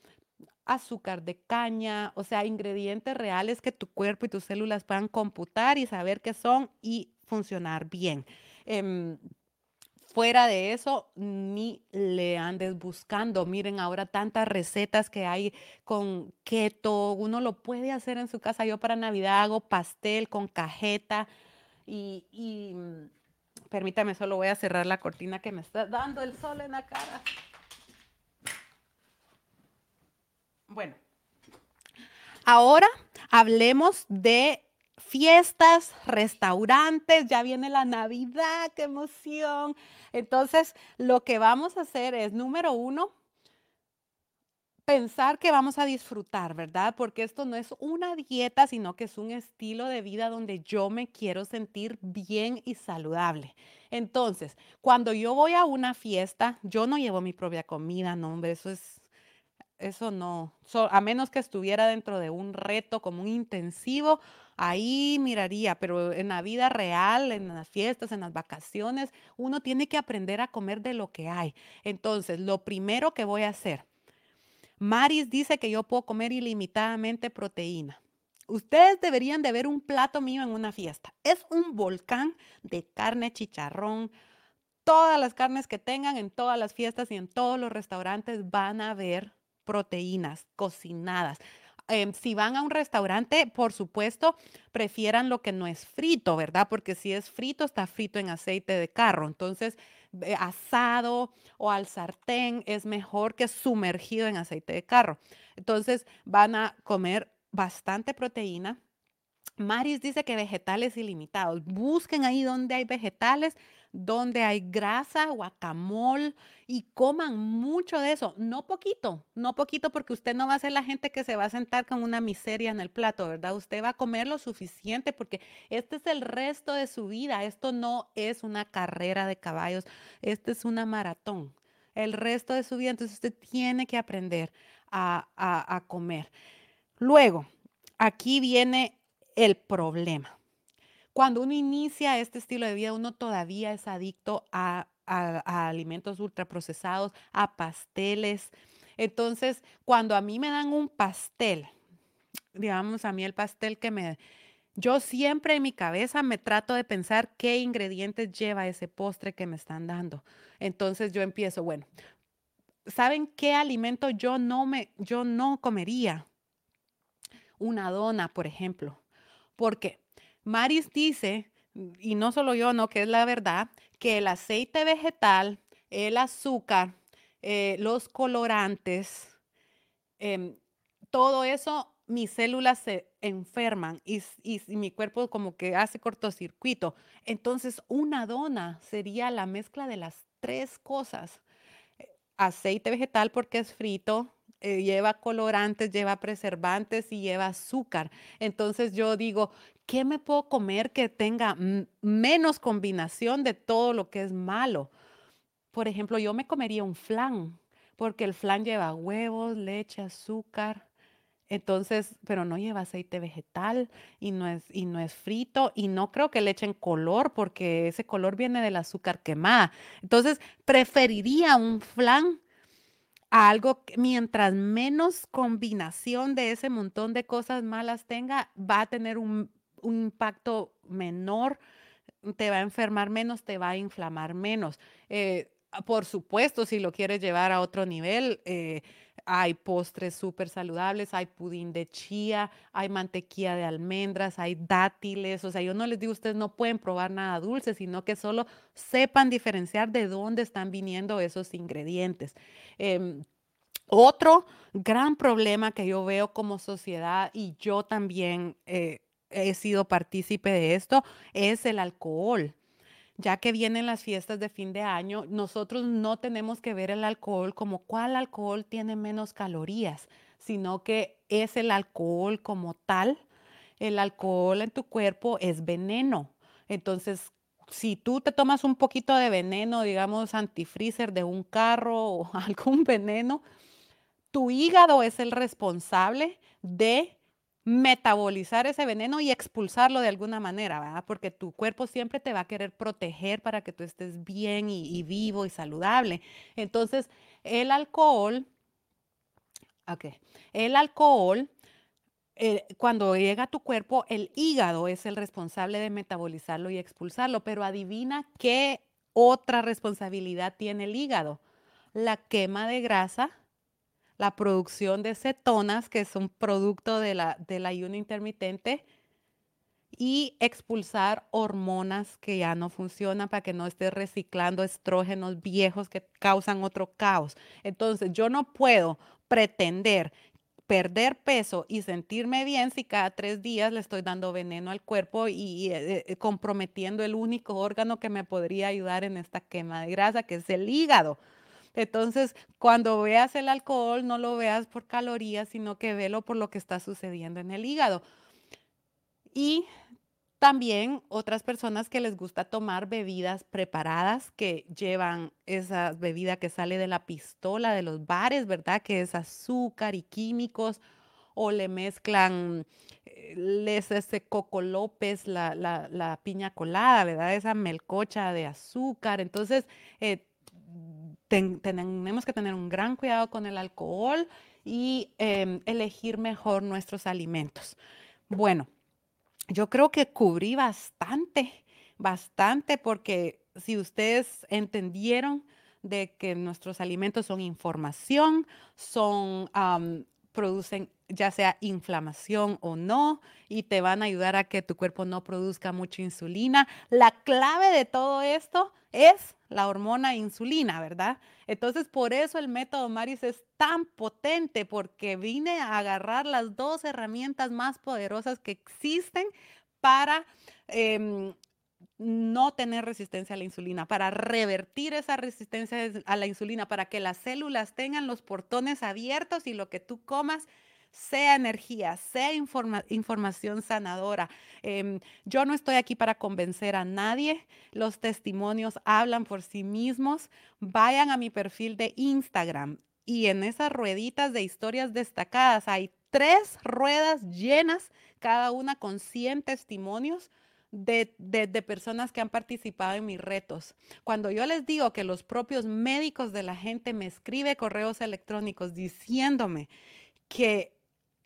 azúcar de caña, o sea, ingredientes reales que tu cuerpo y tus células puedan computar y saber qué son y funcionar bien. Em, fuera de eso, ni le andes buscando. Miren ahora tantas recetas que hay con keto. Uno lo puede hacer en su casa. Yo para Navidad hago pastel con cajeta y, y mm, permítame, solo voy a cerrar la cortina que me está dando el sol en la cara. Bueno, ahora hablemos de fiestas, restaurantes, ya viene la Navidad, qué emoción. Entonces, lo que vamos a hacer es, número uno, pensar que vamos a disfrutar, ¿verdad? Porque esto no es una dieta, sino que es un estilo de vida donde yo me quiero sentir bien y saludable. Entonces, cuando yo voy a una fiesta, yo no llevo mi propia comida, no, hombre, eso es eso no, a menos que estuviera dentro de un reto como un intensivo, ahí miraría, pero en la vida real, en las fiestas, en las vacaciones, uno tiene que aprender a comer de lo que hay. Entonces, lo primero que voy a hacer, Maris dice que yo puedo comer ilimitadamente proteína. Ustedes deberían de ver un plato mío en una fiesta. Es un volcán de carne, chicharrón, todas las carnes que tengan en todas las fiestas y en todos los restaurantes van a ver proteínas cocinadas. Em, si van a un restaurante, por supuesto, prefieran lo que no es frito, ¿verdad? Porque si es frito, está frito en aceite de carro. Entonces, eh, asado o al sartén es mejor que sumergido en aceite de carro. Entonces, van a comer bastante proteína. Maris dice que vegetales ilimitados. Busquen ahí donde hay vegetales donde hay grasa, guacamole y coman mucho de eso, no poquito, no poquito porque usted no va a ser la gente que se va a sentar con una miseria en el plato, ¿verdad? Usted va a comer lo suficiente porque este es el resto de su vida, esto no es una carrera de caballos, este es una maratón, el resto de su vida, entonces usted tiene que aprender a, a comer. Luego, aquí viene el problema. Cuando uno inicia este estilo de vida, uno todavía es adicto a, alimentos ultraprocesados, a pasteles. Entonces, cuando a mí me dan un pastel, digamos a mí el pastel que me... Yo siempre en mi cabeza me trato de pensar qué ingredientes lleva ese postre que me están dando. Entonces yo empiezo, bueno, ¿saben qué alimento yo no me yo no comería? Una dona, por ejemplo. ¿Por qué? Maris dice, y no solo yo, no, que es la verdad, que el aceite vegetal, el azúcar, eh, los colorantes, em, todo eso, mis células se enferman y, mi cuerpo como que hace cortocircuito. Entonces, una dona sería la mezcla de las tres cosas. Eh, aceite vegetal porque es frito, eh, lleva colorantes, lleva preservantes y lleva azúcar. Entonces yo digo, ¿qué me puedo comer que tenga menos combinación de todo lo que es malo? Por ejemplo, yo me comería un flan, porque el flan lleva huevos, leche, azúcar. Entonces, pero no lleva aceite vegetal y no es y no es frito y no creo que le echen color porque ese color viene del azúcar quemada. Entonces, preferiría un flan a algo que mientras menos combinación de ese montón de cosas malas tenga, va a tener un un impacto menor, te va a enfermar menos, te va a inflamar menos. Eh, por supuesto, si lo quieres llevar a otro nivel, eh, hay postres súper saludables, hay pudín de chía, hay mantequilla de almendras, hay dátiles. O sea, yo no les digo, ustedes no pueden probar nada dulce, sino que solo sepan diferenciar de dónde están viniendo esos ingredientes. Em, otro gran problema que yo veo como sociedad y yo también eh, he sido partícipe de esto, es el alcohol. Ya que vienen las fiestas de fin de año, nosotros no tenemos que ver el alcohol como cuál alcohol tiene menos calorías, sino que es el alcohol como tal. El alcohol en tu cuerpo es veneno. Entonces, si tú te tomas un poquito de veneno, digamos antifreezer de un carro *laughs* o algún veneno, tu hígado es el responsable de metabolizar ese veneno y expulsarlo de alguna manera, ¿verdad? Porque tu cuerpo siempre te va a querer proteger para que tú estés bien y, vivo y saludable. Entonces, el alcohol, ok, el alcohol, eh, cuando llega a tu cuerpo, el hígado es el responsable de metabolizarlo y expulsarlo, pero adivina qué otra responsabilidad tiene el hígado. La quema de grasa la producción de cetonas, que es un producto de la, del ayuno intermitente, y expulsar hormonas que ya no funcionan para que no estés reciclando estrógenos viejos que causan otro caos. Entonces, yo no puedo pretender perder peso y sentirme bien si cada tres días le estoy dando veneno al cuerpo y, eh, eh, comprometiendo el único órgano que me podría ayudar en esta quema de grasa, que es el hígado. Entonces, cuando veas el alcohol, no lo veas por calorías, sino que velo por lo que está sucediendo en el hígado. Y también otras personas que les gusta tomar bebidas preparadas que llevan esa bebida que sale de la pistola de los bares, ¿verdad? Que es azúcar y químicos o le mezclan, eh, les ese Coco López, la, la, piña colada, ¿verdad? Esa melcocha de azúcar. Entonces, eh, tenemos que tener un gran cuidado con el alcohol y em, elegir mejor nuestros alimentos. Bueno, yo creo que cubrí bastante, bastante, porque si ustedes entendieron de que nuestros alimentos son información, son, producen ya sea inflamación o no, y te van a ayudar a que tu cuerpo no produzca mucha insulina. La clave de todo esto es la hormona insulina, ¿verdad? Entonces, por eso el método Maris es tan potente, porque vine a agarrar las dos herramientas más poderosas que existen para em, no tener resistencia a la insulina, para revertir esa resistencia a la insulina, para que las células tengan los portones abiertos y lo que tú comas sea energía, sea información sanadora. Em, yo no estoy aquí para convencer a nadie. Los testimonios hablan por sí mismos. Vayan a mi perfil de Instagram y en esas rueditas de historias destacadas hay tres ruedas llenas, cada una con 100 testimonios. De, de, personas que han participado en mis retos. Cuando yo les digo que los propios médicos de la gente me escribe correos electrónicos diciéndome que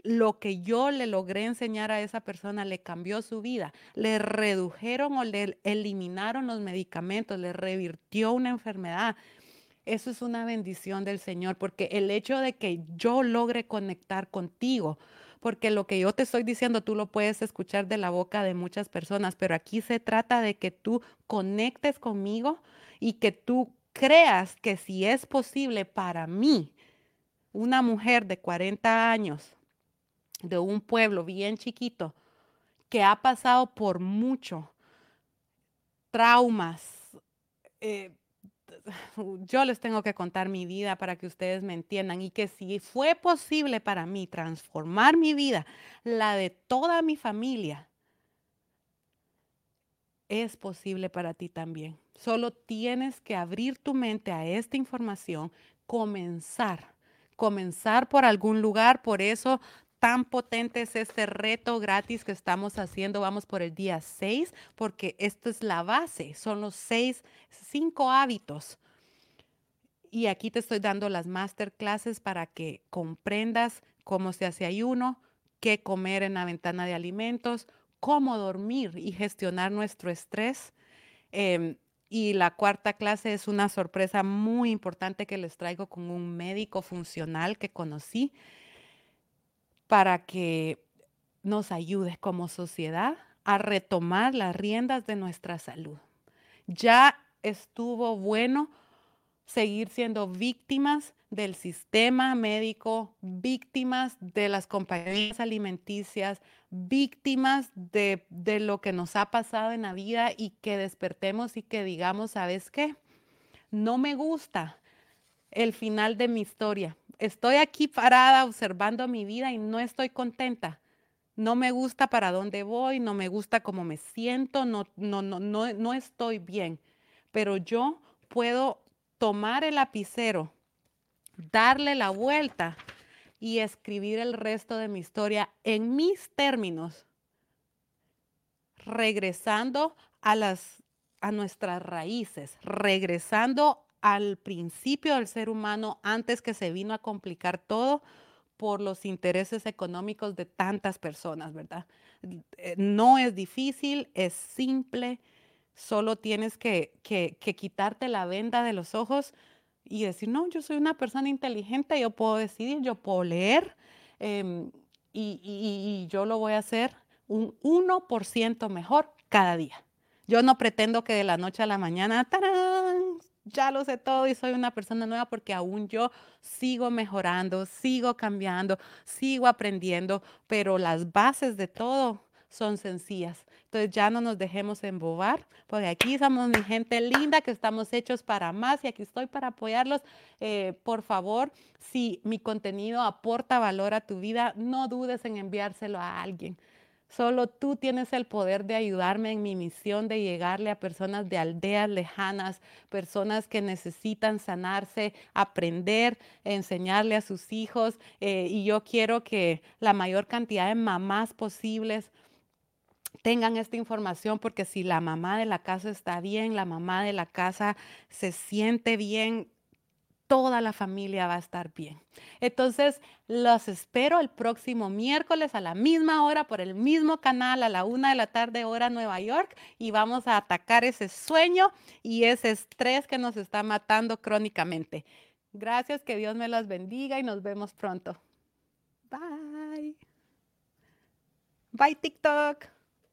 lo que yo le logré enseñar a esa persona le cambió su vida, le redujeron o le eliminaron los medicamentos, le revirtió una enfermedad. Eso es una bendición del Señor, porque el hecho de que yo logre conectar contigo, porque lo que yo te estoy diciendo tú lo puedes escuchar de la boca de muchas personas, pero aquí se trata de que tú conectes conmigo y que tú creas que si es posible para mí, una mujer de 40 años, de un pueblo bien chiquito que ha pasado por mucho, traumas. Eh, *laughs* yo les tengo que contar mi vida para que ustedes me entiendan y que si fue posible para mí transformar mi vida, la de toda mi familia, es posible para ti también. Solo tienes que abrir tu mente a esta información, comenzar, comenzar por algún lugar. Por eso tan potente es este reto gratis que estamos haciendo. Vamos por el día 6, porque esto es la base, son los seis, cinco hábitos. Y aquí te estoy dando las masterclasses para que comprendas cómo se hace ayuno, qué comer en la ventana de alimentos, cómo dormir y gestionar nuestro estrés. Em, y la cuarta clase es una sorpresa muy importante que les traigo con un médico funcional que conocí para que nos ayude como sociedad a retomar las riendas de nuestra salud. Ya estuvo bueno seguir siendo víctimas del sistema médico, víctimas de las compañías alimenticias, víctimas de, de, lo que nos ha pasado en la vida y que despertemos y que digamos, ¿sabes qué? No me gusta el final de mi historia estoy aquí parada observando mi vida y no estoy contenta. No me gusta para dónde voy, no me gusta cómo me siento, no, no, no, no, no estoy bien. Pero yo puedo tomar el lapicero, darle la vuelta y escribir el resto de mi historia en mis términos, regresando a las a nuestras raíces, regresando al principio del ser humano antes que se vino a complicar todo por los intereses económicos de tantas personas, ¿verdad? Eh, no es difícil, es simple, solo tienes que, que, quitarte la venda de los ojos y decir, no, yo soy una persona inteligente, yo puedo decidir, yo puedo leer em, y, y yo lo voy a hacer un 1% mejor cada día. Yo no pretendo que de la noche a la mañana, ¡tarán! Ya lo sé todo y soy una persona nueva porque aún yo sigo mejorando, sigo cambiando, sigo aprendiendo, pero las bases de todo son sencillas. Entonces ya no nos dejemos embobar, porque aquí somos mi gente linda que estamos hechos para más y aquí estoy para apoyarlos. Eh, por favor, si mi contenido aporta valor a tu vida, no dudes en enviárselo a alguien. Solo tú tienes el poder de ayudarme en mi misión de llegarle a personas de aldeas lejanas, personas que necesitan sanarse, aprender, enseñarle a sus hijos. Eh, y yo quiero que la mayor cantidad de mamás posibles tengan esta información porque si la mamá de la casa está bien, la mamá de la casa se siente bien, toda la familia va a estar bien. Entonces, los espero el próximo miércoles a la misma hora por el mismo canal a la una de la tarde hora Nueva York y vamos a atacar ese sueño y ese estrés que nos está matando crónicamente. Gracias, que Dios me los bendiga y nos vemos pronto. Bye. Bye TikTok.